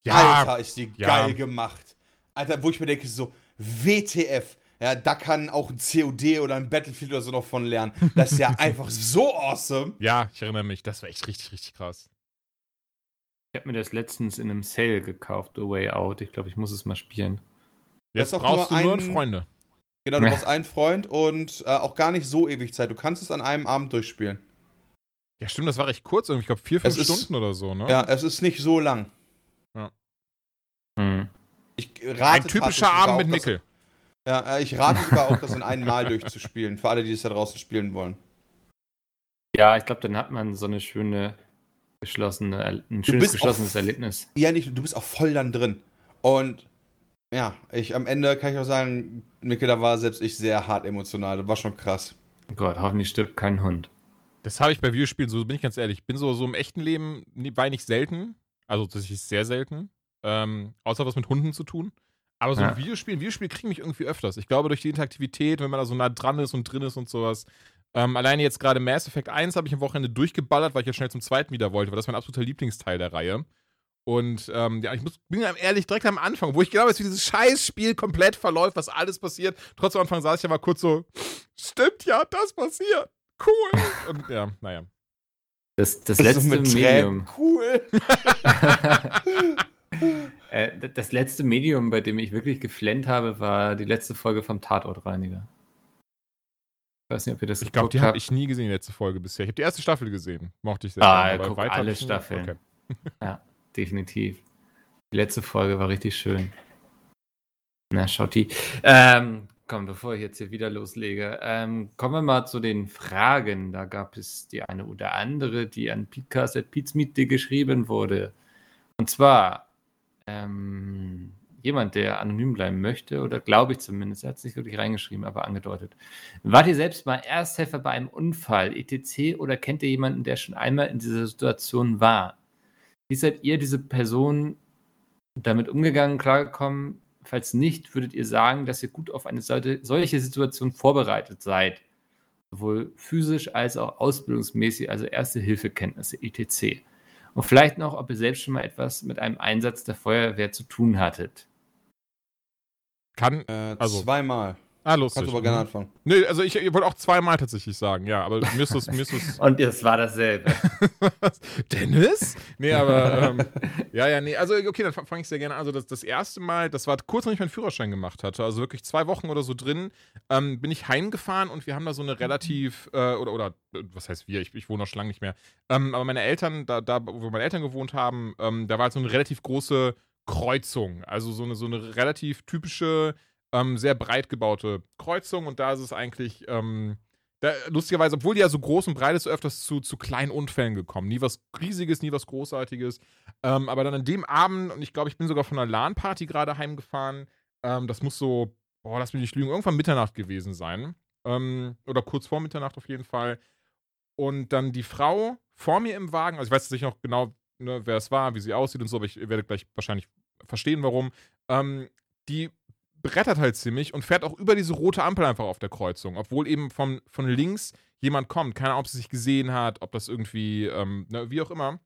Ja, Alter, ist die ja. geil gemacht. Alter, wo ich mir denke, so, WTF. Ja, da kann auch ein COD oder ein Battlefield oder so noch von lernen. Das ist ja einfach so awesome. ja, ich erinnere mich. Das war echt richtig, richtig krass. Ich habe mir das letztens in einem Sale gekauft, The Way Out. Ich glaube, ich muss es mal spielen. Jetzt ist auch brauchst nur du nur ein- einen Freunde. Genau, du Ja. brauchst einen Freund und äh, auch gar nicht so ewig Zeit. Du kannst es an einem Abend durchspielen. Ja, stimmt, das war recht kurz. irgendwie. Ich glaube, vier, fünf Es ist- Stunden oder so, ne? Ja, es ist nicht so lang. Hm. Ich rate Ein typischer Abend mit Mickel. Ja, äh, ich rate sogar auch, das in einem Mal durchzuspielen. Für alle, die es da draußen spielen wollen. Ja, ich glaube, dann hat man so eine schöne geschlossene, ein schönes bist geschlossenes auch- Erlebnis. Ja, nicht, du bist auch voll dann drin. Und ja, ich am Ende kann ich auch sagen, Micke, da war selbst ich sehr hart emotional. Das war schon krass. Oh Gott, hoffentlich stirbt kein Hund. Das habe ich bei Videospielen, so bin ich ganz ehrlich. Ich bin so, so im echten Leben ich nicht selten. Also tatsächlich sehr selten. Ähm, außer was mit Hunden zu tun. Aber so Ja. in Videospielen, Videospiele kriegen mich irgendwie öfters. Ich glaube, durch die Interaktivität, wenn man da so nah dran ist und drin ist und sowas. Ähm, alleine jetzt gerade Mass Effect 1 habe ich am Wochenende durchgeballert, weil ich ja schnell zum zweiten wieder wollte, weil das mein absoluter Lieblingsteil der Reihe. Und ähm, ja, ich muss, bin ehrlich direkt am Anfang, wo ich genau weiß, wie dieses Scheißspiel komplett verläuft, was alles passiert. Trotzdem am Anfang saß ich ja mal kurz so, stimmt ja, das passiert. Cool. Und ja, naja. Das, das So letzte Medium. Cool. äh, das letzte Medium, bei dem ich wirklich geflennt habe, war die letzte Folge vom Tatortreiniger. Ich weiß nicht, ob ihr das Ich glaube, die habe ich nie gesehen, die letzte Folge bisher. Ich habe die erste Staffel gesehen. Mochte ich sehr Ah, gerne, guck alle Staffeln. Okay. Ja, definitiv. Die letzte Folge war richtig schön. Na, schaut die. Ähm, komm, bevor ich jetzt hier wieder loslege, ähm, kommen wir mal zu den Fragen. Da gab es die eine oder andere, die an podcast.pizmeet geschrieben wurde. Und zwar, ähm, jemand, der anonym bleiben möchte, oder glaube ich zumindest, er hat es nicht wirklich reingeschrieben, aber angedeutet. Wart ihr selbst mal Ersthelfer bei einem Unfall, etc., oder kennt ihr jemanden, der schon einmal in dieser Situation war? Wie seid ihr diese Person damit umgegangen, klargekommen? Falls nicht, würdet ihr sagen, dass ihr gut auf eine solche, Situation vorbereitet seid? Sowohl physisch als auch ausbildungsmäßig, also Erste-Hilfe-Kenntnisse, etc. Und vielleicht noch, ob ihr selbst schon mal etwas mit einem Einsatz der Feuerwehr zu tun hattet. Kann. Äh, Also- zweimal. Ah, lustig. Kannst du aber gerne Mhm. anfangen. Nee, also ich, ich wollte auch zweimal tatsächlich sagen, ja, aber mir ist das. Mir ist das Und es war dasselbe. Dennis? Nee, aber. Ähm, ja, ja, nee, also okay, dann fange ich sehr gerne an. Also das, das erste Mal, das war kurz, nachdem ich meinen Führerschein gemacht hatte, also wirklich zwei Wochen oder so drin, ähm, bin ich heimgefahren und wir haben da so eine relativ, äh, oder, oder, was heißt wir, ich, ich wohne noch schon lange nicht mehr, ähm, aber meine Eltern, da, da, wo meine Eltern gewohnt haben, ähm, da war halt so eine relativ große Kreuzung, also so eine, so eine relativ typische, ähm, sehr breit gebaute Kreuzung und da ist es eigentlich, ähm, da, lustigerweise, obwohl die ja so groß und breit ist, öfters zu, zu kleinen Unfällen gekommen. Nie was Riesiges, nie was Großartiges. Ähm, aber dann an dem Abend, und ich glaube, ich bin sogar von einer LAN-Party gerade heimgefahren, ähm, das muss so, boah, lass mich nicht lügen, irgendwann Mitternacht gewesen sein. Ähm, oder kurz vor Mitternacht auf jeden Fall. Und dann die Frau vor mir im Wagen, also ich weiß jetzt nicht noch genau, ne, wer es war, wie sie aussieht und so, aber ich werde gleich wahrscheinlich verstehen, warum. Ähm, die brettert halt ziemlich und fährt auch über diese rote Ampel einfach auf der Kreuzung, obwohl eben von, von links jemand kommt. Keine Ahnung, ob sie sich gesehen hat, ob das irgendwie, ähm, ne, wie auch immer.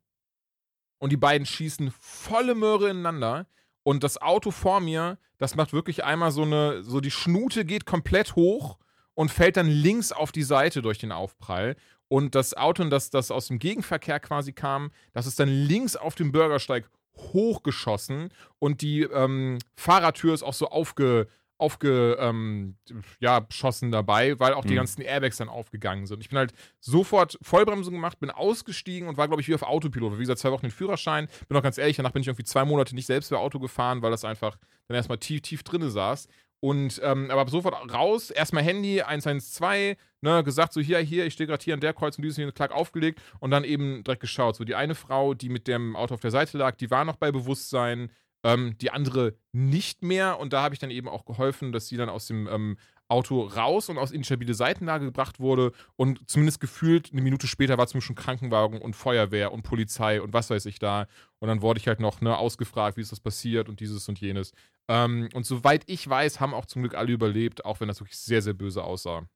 Und die beiden schießen volle Möhre ineinander. Und das Auto vor mir, das macht wirklich einmal so eine, so die Schnute geht komplett hoch und fällt dann links auf die Seite durch den Aufprall. Und das Auto, das, das aus dem Gegenverkehr quasi kam, das ist dann links auf dem Bürgersteig hochgeschossen und die ähm, Fahrertür ist auch so aufge, aufge ähm, ja, dabei, weil auch die Mhm. ganzen Airbags dann aufgegangen sind. Ich bin halt sofort Vollbremsung gemacht, bin ausgestiegen und war, glaube ich, wie auf Autopilot. Wie gesagt, zwei Wochen den Führerschein. Bin auch ganz ehrlich, danach bin ich irgendwie zwei Monate nicht selbst mehr Auto gefahren, weil das einfach dann erstmal tief, tief drinne saß. Und ähm, aber sofort raus, erstmal Handy, 112, ne, gesagt so, hier, hier, ich stehe gerade hier an der Kreuzung, dieses hier, Klack aufgelegt und dann eben direkt geschaut. So, die eine Frau, die mit dem Auto auf der Seite lag, die war noch bei Bewusstsein, ähm, die andere nicht mehr. Und da habe ich dann eben auch geholfen, dass sie dann aus dem ähm, Auto raus und aus instabile Seitenlage gebracht wurde. Und zumindest gefühlt eine Minute später war zum schon Krankenwagen und Feuerwehr und Polizei und was weiß ich da. Und dann wurde ich halt noch ne, ausgefragt, wie ist das passiert und dieses und jenes. Ähm, und soweit ich weiß, haben auch zum Glück alle überlebt, auch wenn das wirklich sehr, sehr böse aussah.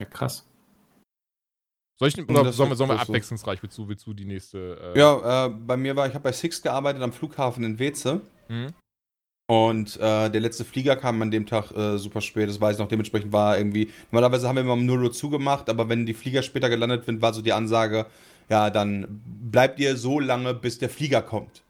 Ja, krass. Soll ich, oder sollen wir, sollen wir abwechslungsreich, willst du, willst du die nächste? Äh, Ja, äh, bei mir war, ich habe bei Six gearbeitet am Flughafen in Weze. Mhm. Und äh, der letzte Flieger kam an dem Tag äh, super spät, das weiß ich noch. Dementsprechend war irgendwie, normalerweise haben wir immer um 0 Uhr zugemacht, aber wenn die Flieger später gelandet sind, war so die Ansage, ja, dann bleibt ihr so lange, bis der Flieger kommt.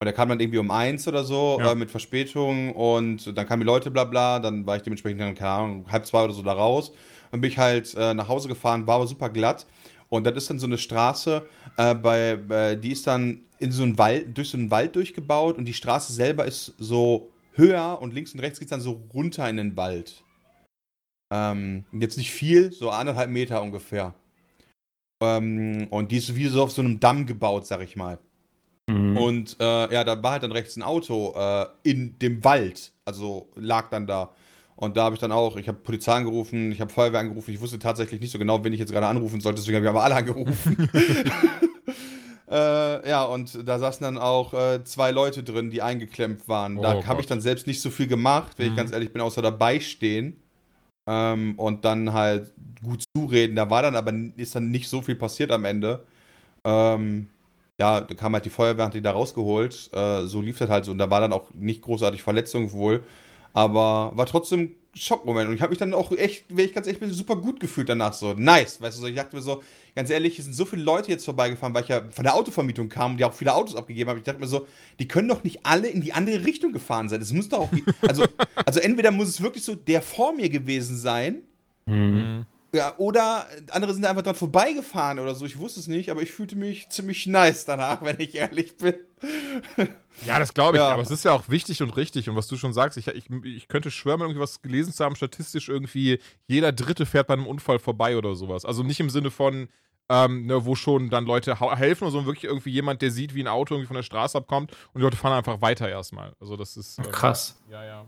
Und der kam dann irgendwie um eins oder so Ja. äh, mit Verspätung und dann kamen die Leute, bla bla, dann war ich dementsprechend dann, keine Ahnung, halb zwei oder so da raus. Dann bin ich halt äh, nach Hause gefahren, war aber super glatt. Und das ist dann so eine Straße, äh, bei, bei, die ist dann in so einen Wald, durch so einen Wald durchgebaut und die Straße selber ist so höher und links und rechts geht es dann so runter in den Wald. Ähm, jetzt nicht viel, so anderthalb Meter ungefähr. Ähm, und die ist wie so auf so einem Damm gebaut, sag ich mal. Mhm. Und äh, ja, da war halt dann rechts ein Auto äh, in dem Wald, also lag dann da. Und da habe ich dann auch, ich habe Polizei angerufen, ich habe Feuerwehr angerufen, ich wusste tatsächlich nicht so genau, wen ich jetzt gerade anrufen sollte, deswegen habe ich aber alle angerufen. äh, ja, und da saßen dann auch äh, zwei Leute drin, die eingeklemmt waren. Oh da habe ich dann selbst nicht so viel gemacht, wenn Mhm. ich ganz ehrlich bin, außer dabei stehen. Ähm, und dann halt gut zureden. Da war dann aber ist dann nicht so viel passiert am Ende. Ähm, ja, da kam halt die Feuerwehr, hat die da rausgeholt. Äh, so lief das halt so. Und da war dann auch nicht großartig Verletzung wohl. Aber war trotzdem ein Schockmoment. Und ich habe mich dann auch echt, wenn ich ganz ehrlich bin, super gut gefühlt danach. So, nice. Weißt du, so, ich dachte mir so, ganz ehrlich, hier sind so viele Leute jetzt vorbeigefahren, weil ich ja von der Autovermietung kam und die auch viele Autos abgegeben habe. Ich dachte mir so, die können doch nicht alle in die andere Richtung gefahren sein. Es muss doch auch. Also, also entweder muss es wirklich so der vor mir gewesen sein. Mhm. Ja, oder andere sind einfach dran vorbeigefahren oder so. Ich wusste es nicht, aber ich fühlte mich ziemlich nice danach, wenn ich ehrlich bin. Ja, das glaube ich. Ja. Aber es ist ja auch wichtig und richtig. Und was du schon sagst, ich, ich, ich könnte schwören, irgendwie was gelesen zu haben, statistisch irgendwie jeder Dritte fährt bei einem Unfall vorbei oder sowas. Also nicht im Sinne von, ähm, ne, wo schon dann Leute helfen, sondern wirklich irgendwie jemand, der sieht, wie ein Auto irgendwie von der Straße abkommt und die Leute fahren einfach weiter erstmal. Also das ist. ähm, Krass. Ja, ja.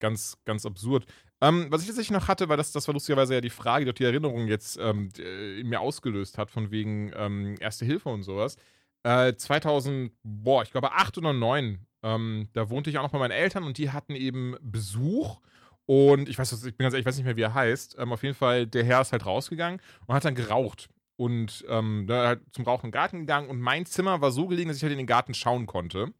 Ganz, ganz absurd. Ähm, was ich tatsächlich noch hatte, weil das, das war lustigerweise ja die Frage, die auch die Erinnerung jetzt ähm, äh, in mir ausgelöst hat, von wegen ähm, Erste Hilfe und sowas. Äh, 2000, boah, ich glaube 8 oder 9, ähm, da wohnte ich auch noch bei meinen Eltern und die hatten eben Besuch. Und ich weiß, ich bin ganz ehrlich, ich weiß nicht mehr, wie er heißt. Ähm, auf jeden Fall, der Herr ist halt rausgegangen und hat dann geraucht. Und ähm, da halt zum Rauchen im Garten gegangen. Und mein Zimmer war so gelegen, dass ich halt in den Garten schauen konnte.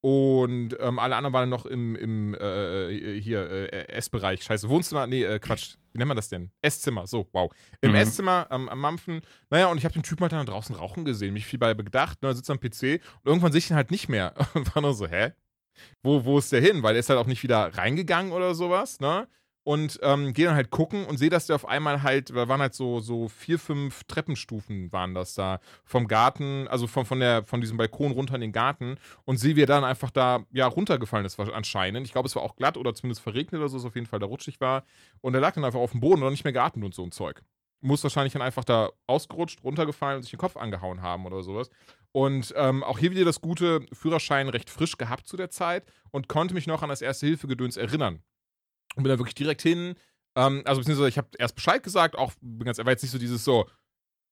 Und ähm, alle anderen waren noch im, im äh, hier, äh, Essbereich. Scheiße, Wohnzimmer, nee, äh, Quatsch. Wie nennt man das denn? Esszimmer, so, wow. Im Mhm. Esszimmer am, am Mampfen. Naja, und ich habe den Typen halt dann draußen rauchen gesehen. Mich viel bei gedacht, ne, er sitzt am PC und irgendwann sehe ich ihn halt nicht mehr. Und war nur so, hä? Wo, wo ist der hin? Weil er ist halt auch nicht wieder reingegangen oder sowas, ne? Und ähm, gehe dann halt gucken und sehe, dass der auf einmal halt, da waren halt so, so vier, fünf Treppenstufen waren das da vom Garten, also von, von, der, von diesem Balkon runter in den Garten und sehe, wie er dann einfach da, ja, runtergefallen ist anscheinend. Ich glaube, es war auch glatt oder zumindest verregnet oder so, es auf jeden Fall da rutschig war. Und er lag dann einfach auf dem Boden und nicht mehr geatmet und so ein Zeug. Muss wahrscheinlich dann einfach da ausgerutscht, runtergefallen und sich den Kopf angehauen haben oder sowas. Und ähm, auch hier wieder das gute Führerschein recht frisch gehabt zu der Zeit und konnte mich noch an das Erste-Hilfe-Gedöns erinnern. Und bin da wirklich direkt hin. Ähm, also, beziehungsweise ich habe erst Bescheid gesagt, auch ganz, war jetzt nicht so dieses so,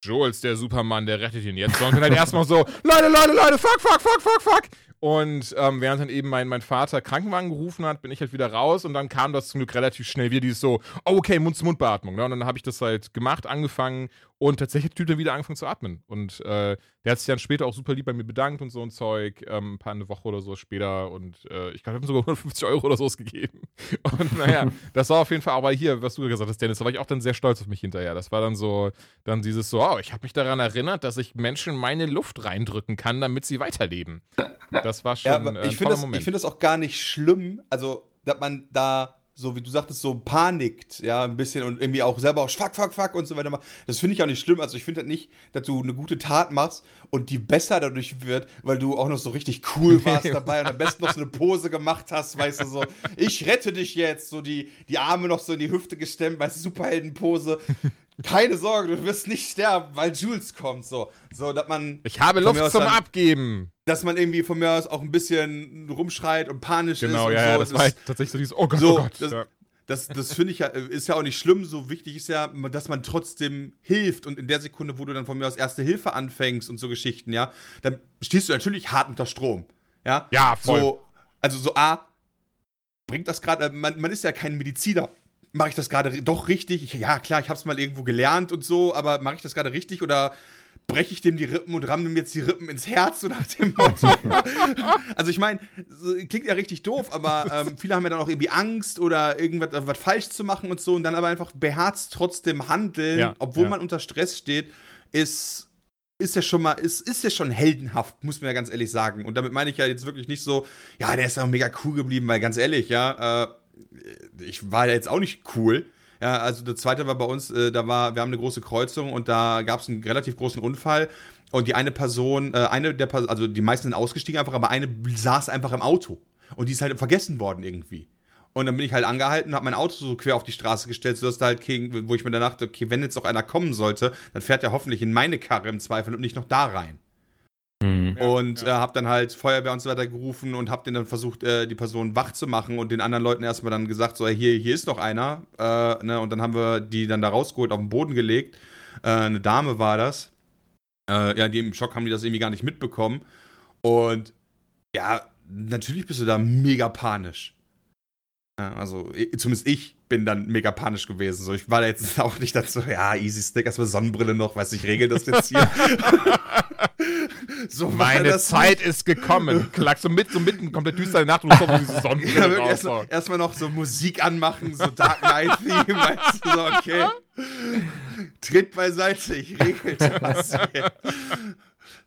Joel der Supermann, der rettet ihn jetzt, sondern halt erstmal so, Leute, Leute, Leute, fuck, fuck, fuck, fuck, fuck. Und ähm, während dann eben mein, mein Vater Krankenwagen gerufen hat, bin ich halt wieder raus und dann kam das zum Glück relativ schnell wieder dieses so, oh, okay, Mund-zu-Mund-Beatmung. Ne? Und dann habe ich das halt gemacht, angefangen und tatsächlich hat der Typ dann wieder angefangen zu atmen. Und äh, der hat sich dann später auch super lieb bei mir bedankt und so ein Zeug, ähm, ein paar eine Woche oder so später. Und äh, ich glaube, ich habe sogar 150 Euro oder so ausgegeben. Und naja, das war auf jeden Fall, aber hier, was du gesagt hast, Dennis, da war ich auch dann sehr stolz auf mich hinterher. Das war dann so, dann dieses so, oh, ich habe mich daran erinnert, dass ich Menschen meine Luft reindrücken kann, damit sie weiterleben. Das war schon ja, äh, ich finde das, find das auch gar nicht schlimm, also, dass man da so wie du sagtest, so panikt, ja, ein bisschen und irgendwie auch selber auch fuck, fuck, fuck und so weiter. Das finde ich auch nicht schlimm. Also ich finde halt nicht, dass du eine gute Tat machst und die besser dadurch wird, weil du auch noch so richtig cool warst dabei und am besten noch so eine Pose gemacht hast, weißt du, so, ich rette dich jetzt, so die, die Arme noch so in die Hüfte gestemmt, weißt du, Superheldenpose. Keine Sorge, du wirst nicht sterben, weil Jules kommt, so. So, dass man. Ich habe Luft zum dann, Abgeben dass man irgendwie von mir aus auch ein bisschen rumschreit und panisch genau, ist. Genau, ja, so. das, das war tatsächlich so dieses, oh Gott, so, oh Gott. Das, ja. das, das finde ich ja, ist ja auch nicht schlimm. So wichtig ist ja, dass man trotzdem hilft. Und in der Sekunde, wo du dann von mir aus Erste Hilfe anfängst und so Geschichten, ja, dann stehst du natürlich hart unter Strom. Ja, ja voll. So, also so A, bringt das gerade, man, man ist ja kein Mediziner. Mache ich das gerade doch richtig? Ich, ja, klar, ich habe es mal irgendwo gelernt und so, aber mache ich das gerade richtig oder breche ich dem die Rippen und ramme ihm jetzt die Rippen ins Herz, nach dem Motto. also ich meine, klingt ja richtig doof, aber ähm, viele haben ja dann auch irgendwie Angst oder irgendwas was falsch zu machen und so und dann aber einfach beherzt trotzdem handeln, ja, obwohl ja. man unter Stress steht, ist ist ja schon mal, ist, ist ja schon heldenhaft, muss man ja ganz ehrlich sagen. Und damit meine ich ja jetzt wirklich nicht so, ja, der ist ja mega cool geblieben, weil ganz ehrlich, ja, äh, ich war ja jetzt auch nicht cool. Ja, also der zweite war bei uns, äh, da war, wir haben eine große Kreuzung und da gab es einen relativ großen Unfall. Und die eine Person, äh, eine der Personen, also die meisten sind ausgestiegen einfach, aber eine saß einfach im Auto. Und die ist halt vergessen worden irgendwie. Und dann bin ich halt angehalten, habe mein Auto so quer auf die Straße gestellt, sodass da halt, wo ich mir dann dachte, okay, wenn jetzt noch einer kommen sollte, dann fährt er hoffentlich in meine Karre im Zweifel und nicht noch da rein. Mhm. Und ja. äh, habe dann halt Feuerwehr und so weiter gerufen und habe dann versucht, äh, die Person wach zu machen und den anderen Leuten erstmal dann gesagt, so, hier, hier ist noch einer. Äh, ne? Und dann haben wir die dann da rausgeholt, auf den Boden gelegt. Äh, eine Dame war das. Äh, ja, die im Schock haben die das irgendwie gar nicht mitbekommen. Und ja, natürlich bist du da mega panisch. Ja, also, zumindest ich bin dann mega panisch gewesen. So, ich war da jetzt auch nicht dazu, ja, easy stick, erstmal Sonnenbrille noch, weiß ich, regel das jetzt hier. so Meine Zeit ist gekommen. Lag so mit, so mitten komplett düstere Nacht und so diese Sonnenbrille ja, Erstmal erst noch so Musik anmachen, so Dark Knight Theme, weißt du, so, okay. Tritt beiseite, ich regel das hier.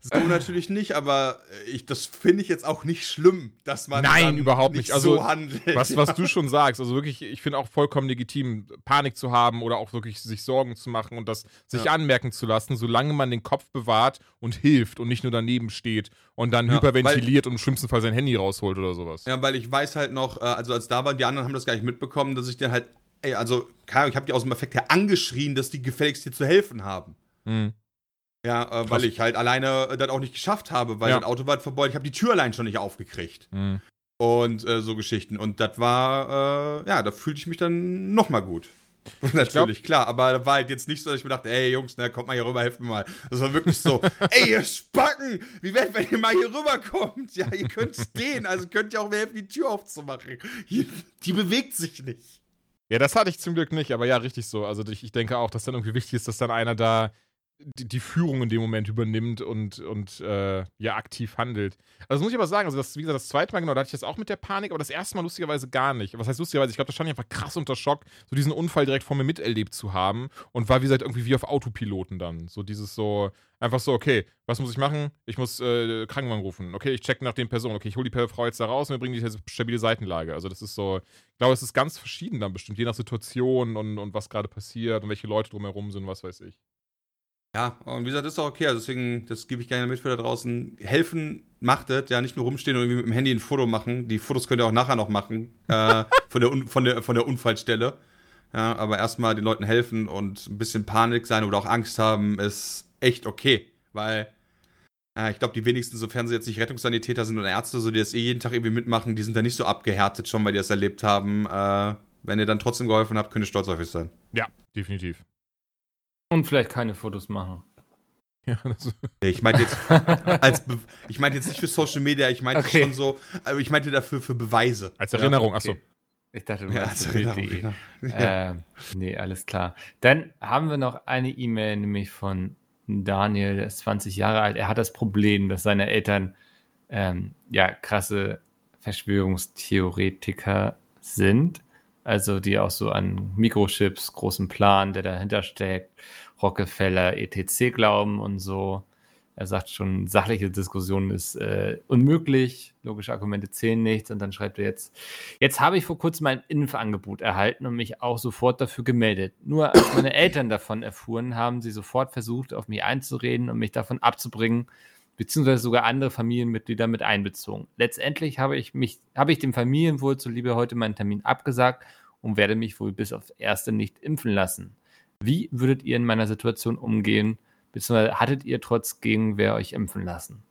So natürlich nicht, aber äh, ich, das finde ich jetzt auch nicht schlimm, dass man Nein, überhaupt nicht. Also, so handelt. Was, was du schon sagst, also wirklich, ich finde auch vollkommen legitim, Panik zu haben oder auch wirklich sich Sorgen zu machen und das sich ja. anmerken zu lassen, solange man den Kopf bewahrt und hilft und nicht nur daneben steht und dann ja, hyperventiliert und im schlimmsten Fall sein Handy rausholt oder sowas. Ja, weil ich weiß halt noch, äh, also als da waren, die anderen haben das gar nicht mitbekommen, dass ich dann halt, ey, also, ich habe die aus dem Effekt her angeschrien, dass die gefälligst dir zu helfen haben. Mhm. Ja, äh, weil ich halt alleine äh, das auch nicht geschafft habe, weil ja. das Auto war verbeult. Ich habe die Tür allein schon nicht aufgekriegt. Mhm. Und äh, so Geschichten. Und das war, äh, ja, da fühlte ich mich dann nochmal gut. Natürlich, klar, aber da war halt jetzt nicht so, dass ich mir dachte, ey Jungs, na, kommt mal hier rüber, helft mir mal. Das war wirklich so, ey, ihr Spacken, wie wär's, wenn ihr mal hier rüberkommt? Ja, ihr könnt stehen, also könnt ihr auch mir helfen, die Tür aufzumachen. Hier, die bewegt sich nicht. Ja, das hatte ich zum Glück nicht, aber ja, richtig so. Also ich, ich denke auch, dass dann irgendwie wichtig ist, dass dann einer da die, die Führung in dem Moment übernimmt und, und äh, ja aktiv handelt. Also das muss ich aber sagen, also das, wie gesagt, das zweite Mal genau, da hatte ich das auch mit der Panik, aber das erste Mal lustigerweise gar nicht. Was heißt lustigerweise? Ich glaube, da stand ich einfach krass unter Schock, so diesen Unfall direkt vor mir miterlebt zu haben und war wie gesagt irgendwie wie auf Autopiloten dann. So dieses so, einfach so, okay, was muss ich machen? Ich muss äh, Krankenwagen rufen. Okay, ich check nach den Personen. Okay, ich hole die Frau jetzt da raus und wir bringen die stabile Seitenlage. Also das ist so, ich glaube, es ist ganz verschieden dann bestimmt, je nach Situation und, und was gerade passiert und welche Leute drumherum sind, was weiß ich. Ja, und wie gesagt, das ist auch okay. Also deswegen, das gebe ich gerne mit für da draußen. Helfen macht es, ja, nicht nur rumstehen und irgendwie mit dem Handy ein Foto machen. Die Fotos könnt ihr auch nachher noch machen, äh, von, der, von, der, von der Unfallstelle. Ja, aber erstmal den Leuten helfen und ein bisschen Panik sein oder auch Angst haben, ist echt okay. Weil äh, ich glaube, die wenigsten, sofern sie jetzt nicht Rettungssanitäter sind oder Ärzte, so die das eh jeden Tag irgendwie mitmachen, die sind da nicht so abgehärtet schon, weil die das erlebt haben. Äh, wenn ihr dann trotzdem geholfen habt, könnt ihr stolz auf euch sein. Ja, definitiv. Und vielleicht keine Fotos machen. Ja, ich meinte jetzt als Be ich meinte jetzt nicht für Social Media, ich meinte okay. schon so, aber ich meinte dafür für Beweise. Als Erinnerung, ja, okay. achso. Ich dachte, du ja, als Erinnerung. Genau. Ja. Äh, nee, alles klar. Dann haben wir noch eine E-Mail, nämlich von Daniel, der ist 20 Jahre alt. Er hat das Problem, dass seine Eltern ähm, ja krasse Verschwörungstheoretiker sind. Also die auch so an Mikrochips, großen Plan, der dahinter steckt Rockefeller, etc. glauben und so. Er sagt schon, sachliche Diskussion ist äh, unmöglich, logische Argumente zählen nichts. Und dann schreibt er jetzt, jetzt habe ich vor kurzem ein Impfangebot erhalten und mich auch sofort dafür gemeldet. Nur als meine Eltern davon erfuhren, haben sie sofort versucht, auf mich einzureden und mich davon abzubringen, beziehungsweise sogar andere Familienmitglieder mit einbezogen. Letztendlich habe ich mich, habe ich dem Familienwohl zuliebe heute meinen Termin abgesagt und werde mich wohl bis auf erste nicht impfen lassen. Wie würdet ihr in meiner Situation umgehen? Beziehungsweise hattet ihr trotz Gegenwehr euch impfen lassen?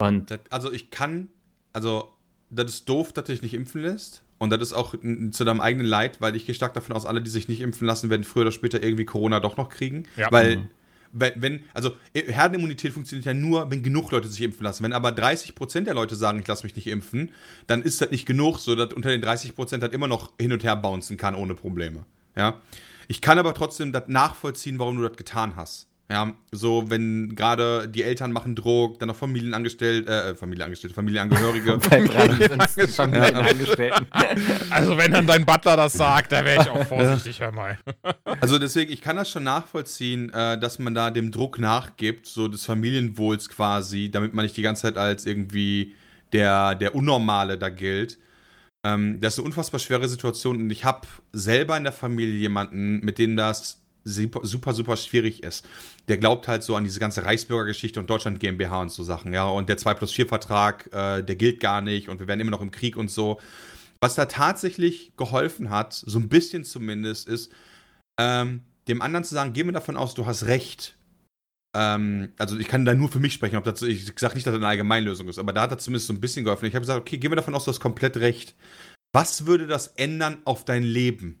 Und also ich kann, also das ist doof, dass du dich nicht impfen lässt. Und das ist auch zu deinem eigenen Leid, weil ich gehe stark davon aus, alle, die sich nicht impfen lassen, werden früher oder später irgendwie Corona doch noch kriegen. Ja. Weil, mhm. wenn, also Herdenimmunität funktioniert ja nur, wenn genug Leute sich impfen lassen. Wenn aber 30% der Leute sagen, ich lasse mich nicht impfen, dann ist das nicht genug, so dass unter den 30% halt immer noch hin und her bouncen kann ohne Probleme. Ja. Ich kann aber trotzdem das nachvollziehen, warum du das getan hast. Ja, so wenn gerade die Eltern machen Druck, dann noch Familienangestellte, äh, Familienangestellte, Familienangehörige. Familienangestellten. also wenn dann dein Butler das sagt, da wäre ich auch vorsichtig, hör mal. also deswegen, ich kann das schon nachvollziehen, äh, dass man da dem Druck nachgibt, so des Familienwohls quasi, damit man nicht die ganze Zeit als irgendwie der, der Unnormale da gilt. Ähm, das ist eine unfassbar schwere Situation und ich habe selber in der Familie jemanden, mit dem das super, super, super schwierig ist. Der glaubt halt so an diese ganze Reichsbürgergeschichte und Deutschland GmbH und so Sachen, ja. Und der 2 plus 4 Vertrag, äh, der gilt gar nicht und wir werden immer noch im Krieg und so. Was da tatsächlich geholfen hat, so ein bisschen zumindest, ist, ähm, dem anderen zu sagen, geh mir davon aus, du hast recht. Ähm, also ich kann da nur für mich sprechen, ob das, ich sage nicht, dass das eine Allgemeinlösung ist, aber da hat er zumindest so ein bisschen geholfen. Ich habe gesagt, okay, gehen wir davon aus, du hast komplett recht. Was würde das ändern auf dein Leben?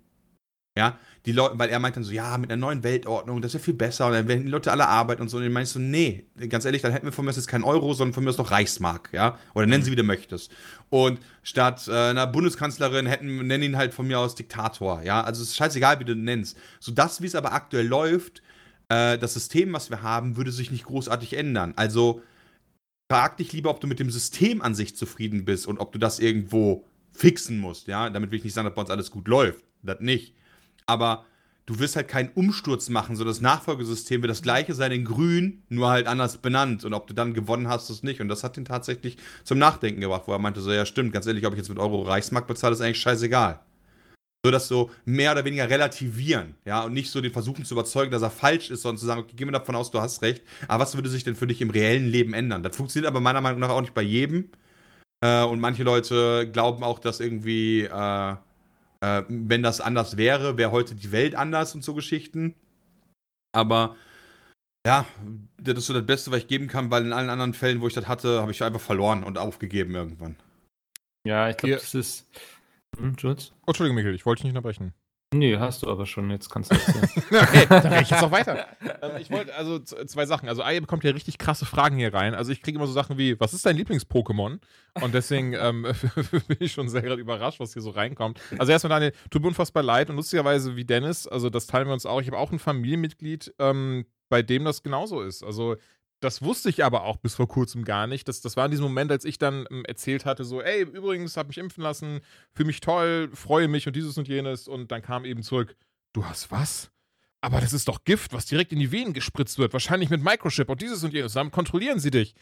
Ja, die Leute, weil er meint dann so, ja, mit einer neuen Weltordnung, das ist ja viel besser, und dann werden die Leute alle arbeiten und so. Und dann meinst du, nee, ganz ehrlich, dann hätten wir von mir jetzt kein Euro, sondern von mir aus noch Reichsmark, ja? Oder nennen sie, wie du möchtest. Und statt äh, einer Bundeskanzlerin hätten, nennen ihn halt von mir aus Diktator, ja? Also es ist scheißegal, wie du ihn nennst. So das, wie es aber aktuell läuft, äh, das System, was wir haben, würde sich nicht großartig ändern. Also frag dich lieber, ob du mit dem System an sich zufrieden bist und ob du das irgendwo fixen musst, ja. Damit will ich nicht sagen, dass bei uns alles gut läuft. Das nicht. Aber du wirst halt keinen Umsturz machen, so das Nachfolgesystem wird das gleiche sein in grün, nur halt anders benannt. Und ob du dann gewonnen hast, ist nicht. Und das hat ihn tatsächlich zum Nachdenken gebracht, wo er meinte so, ja stimmt, ganz ehrlich, ob ich jetzt mit Euro Reichsmark bezahle, ist eigentlich scheißegal so das so mehr oder weniger relativieren, ja, und nicht so den versuchen zu überzeugen, dass er falsch ist, sondern zu sagen, okay, gehen wir davon aus, du hast recht, aber was würde sich denn für dich im reellen Leben ändern? Das funktioniert aber meiner Meinung nach auch nicht bei jedem. Äh, und manche Leute glauben auch, dass irgendwie, äh, äh, wenn das anders wäre, wäre heute die Welt anders und so Geschichten. Aber ja, das ist so das Beste, was ich geben kann, weil in allen anderen Fällen, wo ich das hatte, habe ich einfach verloren und aufgegeben irgendwann. Ja, ich glaube, das ist hm, Jules? Oh, Entschuldigung, Michael, ich wollte dich nicht unterbrechen. Nee, hast du aber schon, jetzt kannst du erzählen. okay, dann rede ich jetzt noch weiter. Ähm, ich wollte, also zwei Sachen. Also, Aye bekommt ja richtig krasse Fragen hier rein. Also, ich kriege immer so Sachen wie, was ist dein Lieblings-Pokémon? Und deswegen ähm, bin ich schon sehr gerade überrascht, was hier so reinkommt. Also, erstmal, Daniel, tut mir unfassbar leid und lustigerweise wie Dennis, also das teilen wir uns auch. Ich habe auch ein Familienmitglied, ähm, bei dem das genauso ist. Also das wusste ich aber auch bis vor kurzem gar nicht. Das, das war in diesem Moment, als ich dann ähm, erzählt hatte, so, ey, übrigens, hab mich impfen lassen, fühle mich toll, freue mich und dieses und jenes. Und dann kam eben zurück, du hast was? Aber das ist doch Gift, was direkt in die Venen gespritzt wird. Wahrscheinlich mit Microchip und dieses und jenes. Dann kontrollieren sie dich.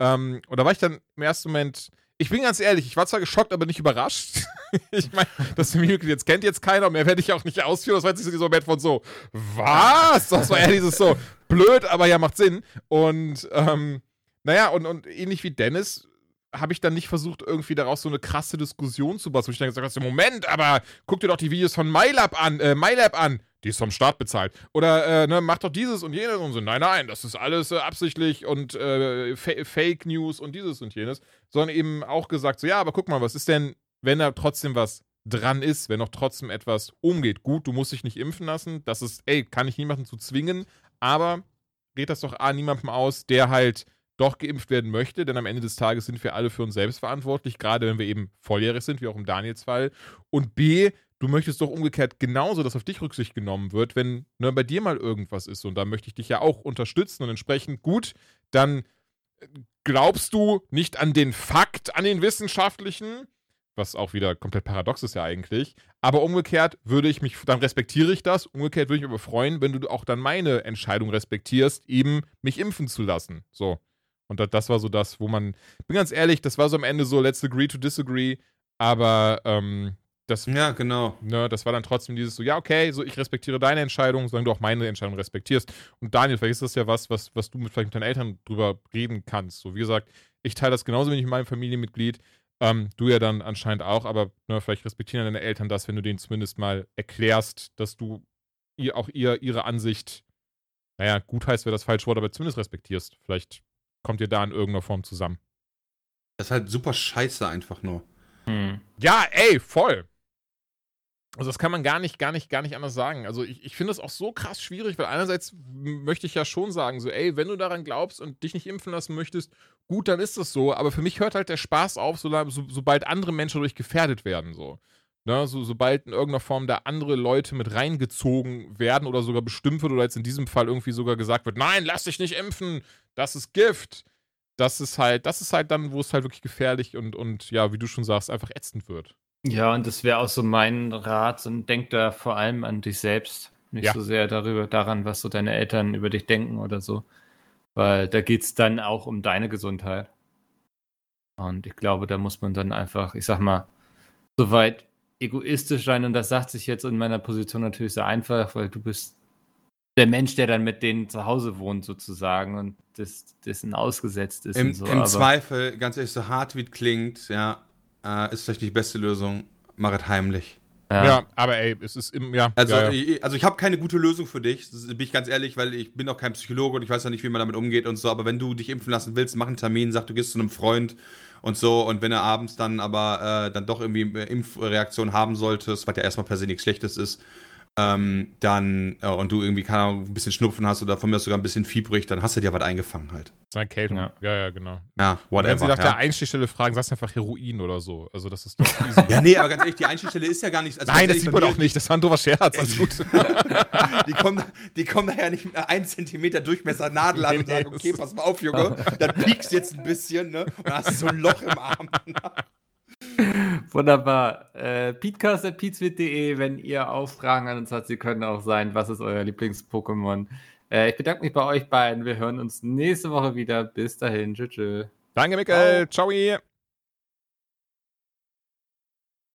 Ähm, und da war ich dann im ersten Moment, ich bin ganz ehrlich, ich war zwar geschockt, aber nicht überrascht. ich meine, das Familienmitglied jetzt kennt jetzt keiner, mehr werde ich auch nicht ausführen. Das war jetzt so dieser Moment von so, was? Das war eher dieses so, blöd, aber ja, macht Sinn. Und, ähm, naja, und, und ähnlich wie Dennis habe ich dann nicht versucht, irgendwie daraus so eine krasse Diskussion zu basteln. Ich dann gesagt habe, Moment, aber guck dir doch die Videos von MyLab an, äh, MyLab an. Die ist vom Staat bezahlt. Oder, äh, ne, mach doch dieses und jenes und so. Nein, nein, das ist alles äh, absichtlich und äh, Fa Fake News und dieses und jenes. Sondern eben auch gesagt, so, ja, aber guck mal, was ist denn, wenn da trotzdem was dran ist, wenn noch trotzdem etwas umgeht. Gut, du musst dich nicht impfen lassen. Das ist, ey, kann ich niemanden zu zwingen, aber geht das doch A, niemandem aus, der halt doch geimpft werden möchte, denn am Ende des Tages sind wir alle für uns selbst verantwortlich, gerade wenn wir eben volljährig sind, wie auch im Daniels Fall. Und B, du möchtest doch umgekehrt genauso, dass auf dich Rücksicht genommen wird, wenn ne, bei dir mal irgendwas ist. Und da möchte ich dich ja auch unterstützen und entsprechend gut, dann glaubst du nicht an den Fakt, an den wissenschaftlichen, was auch wieder komplett paradox ist ja eigentlich. Aber umgekehrt würde ich mich, dann respektiere ich das. Umgekehrt würde ich mich aber freuen, wenn du auch dann meine Entscheidung respektierst, eben mich impfen zu lassen. So. Und das war so das, wo man, bin ganz ehrlich, das war so am Ende so, let's agree to disagree. Aber ähm, das, ja, genau. Ne, das war dann trotzdem dieses so, ja, okay, so ich respektiere deine Entscheidung, solange du auch meine Entscheidung respektierst. Und Daniel, vielleicht ist das ja was, was, was du mit, vielleicht mit deinen Eltern drüber reden kannst. So, wie gesagt, ich teile das genauso wenig mit meinem Familienmitglied. Ähm, du ja dann anscheinend auch, aber ne, vielleicht respektieren deine Eltern das, wenn du denen zumindest mal erklärst, dass du ihr auch ihr, ihre Ansicht, naja, gut heißt wäre das falsche Wort, aber zumindest respektierst. Vielleicht kommt ihr da in irgendeiner Form zusammen. Das ist halt super scheiße einfach nur. Hm. Ja, ey, voll. Also das kann man gar nicht, gar nicht, gar nicht anders sagen. Also ich, ich finde das auch so krass schwierig, weil einerseits möchte ich ja schon sagen, so, ey, wenn du daran glaubst und dich nicht impfen lassen möchtest, gut, dann ist das so. Aber für mich hört halt der Spaß auf, so, so, sobald andere Menschen dadurch gefährdet werden. So. Ne, so, sobald in irgendeiner Form da andere Leute mit reingezogen werden oder sogar bestimmt wird oder jetzt in diesem Fall irgendwie sogar gesagt wird, nein, lass dich nicht impfen, das ist Gift. Das ist halt, das ist halt dann, wo es halt wirklich gefährlich und, und ja, wie du schon sagst, einfach ätzend wird. Ja, und das wäre auch so mein Rat und denk da vor allem an dich selbst. Nicht ja. so sehr darüber, daran, was so deine Eltern über dich denken oder so. Weil da geht es dann auch um deine Gesundheit. Und ich glaube, da muss man dann einfach, ich sag mal, soweit egoistisch sein. Und das sagt sich jetzt in meiner Position natürlich sehr einfach, weil du bist der Mensch, der dann mit denen zu Hause wohnt, sozusagen und das, dessen ausgesetzt ist. Im, so. im Zweifel, ganz ehrlich, so hart wie es klingt, ja, äh, ist vielleicht nicht die beste Lösung. Mach es heimlich. Ja. ja. aber ey, es ist im, ja. Also, ja, ja. Ich, also ich habe keine gute Lösung für dich, bin ich ganz ehrlich, weil ich bin auch kein Psychologe und ich weiß ja nicht, wie man damit umgeht und so, aber wenn du dich impfen lassen willst, mach einen Termin, sag, du gehst zu einem Freund und so und wenn er abends dann aber äh, dann doch irgendwie Impfreaktion haben solltest, was ja erstmal per se nichts Schlechtes ist, ähm, dann, äh, und du irgendwie, keine Ahnung, ein bisschen Schnupfen hast oder von mir sogar ein bisschen fiebrig, dann hast du dir was eingefangen halt. So eine Kältung. Ja. ja, ja, genau. Ja, whatever. Wenn sie nach ja. der Einstichstelle fragen, sagst du einfach Heroin oder so. Also, das ist doch easy. ja, nee, aber ganz ehrlich, die Einstichstelle ist ja gar nicht. Also Nein, das sieht man doch nicht. Das war ein doofer Scherz. Alles gut. die, kommen, die kommen da ja nicht mit einer 1 cm Durchmesser Nadel an und sagen, okay, pass mal auf, Junge, dann piekst jetzt ein bisschen, ne? Und dann hast du so ein Loch im Arm. Wunderbar. Äh, Peatcast.peatswit.de, wenn ihr auch Fragen an uns habt, sie können auch sein, was ist euer Lieblings-Pokémon? Äh, ich bedanke mich bei euch beiden. Wir hören uns nächste Woche wieder. Bis dahin. Tschüss. Danke, Mikkel. Ciao. Ciao.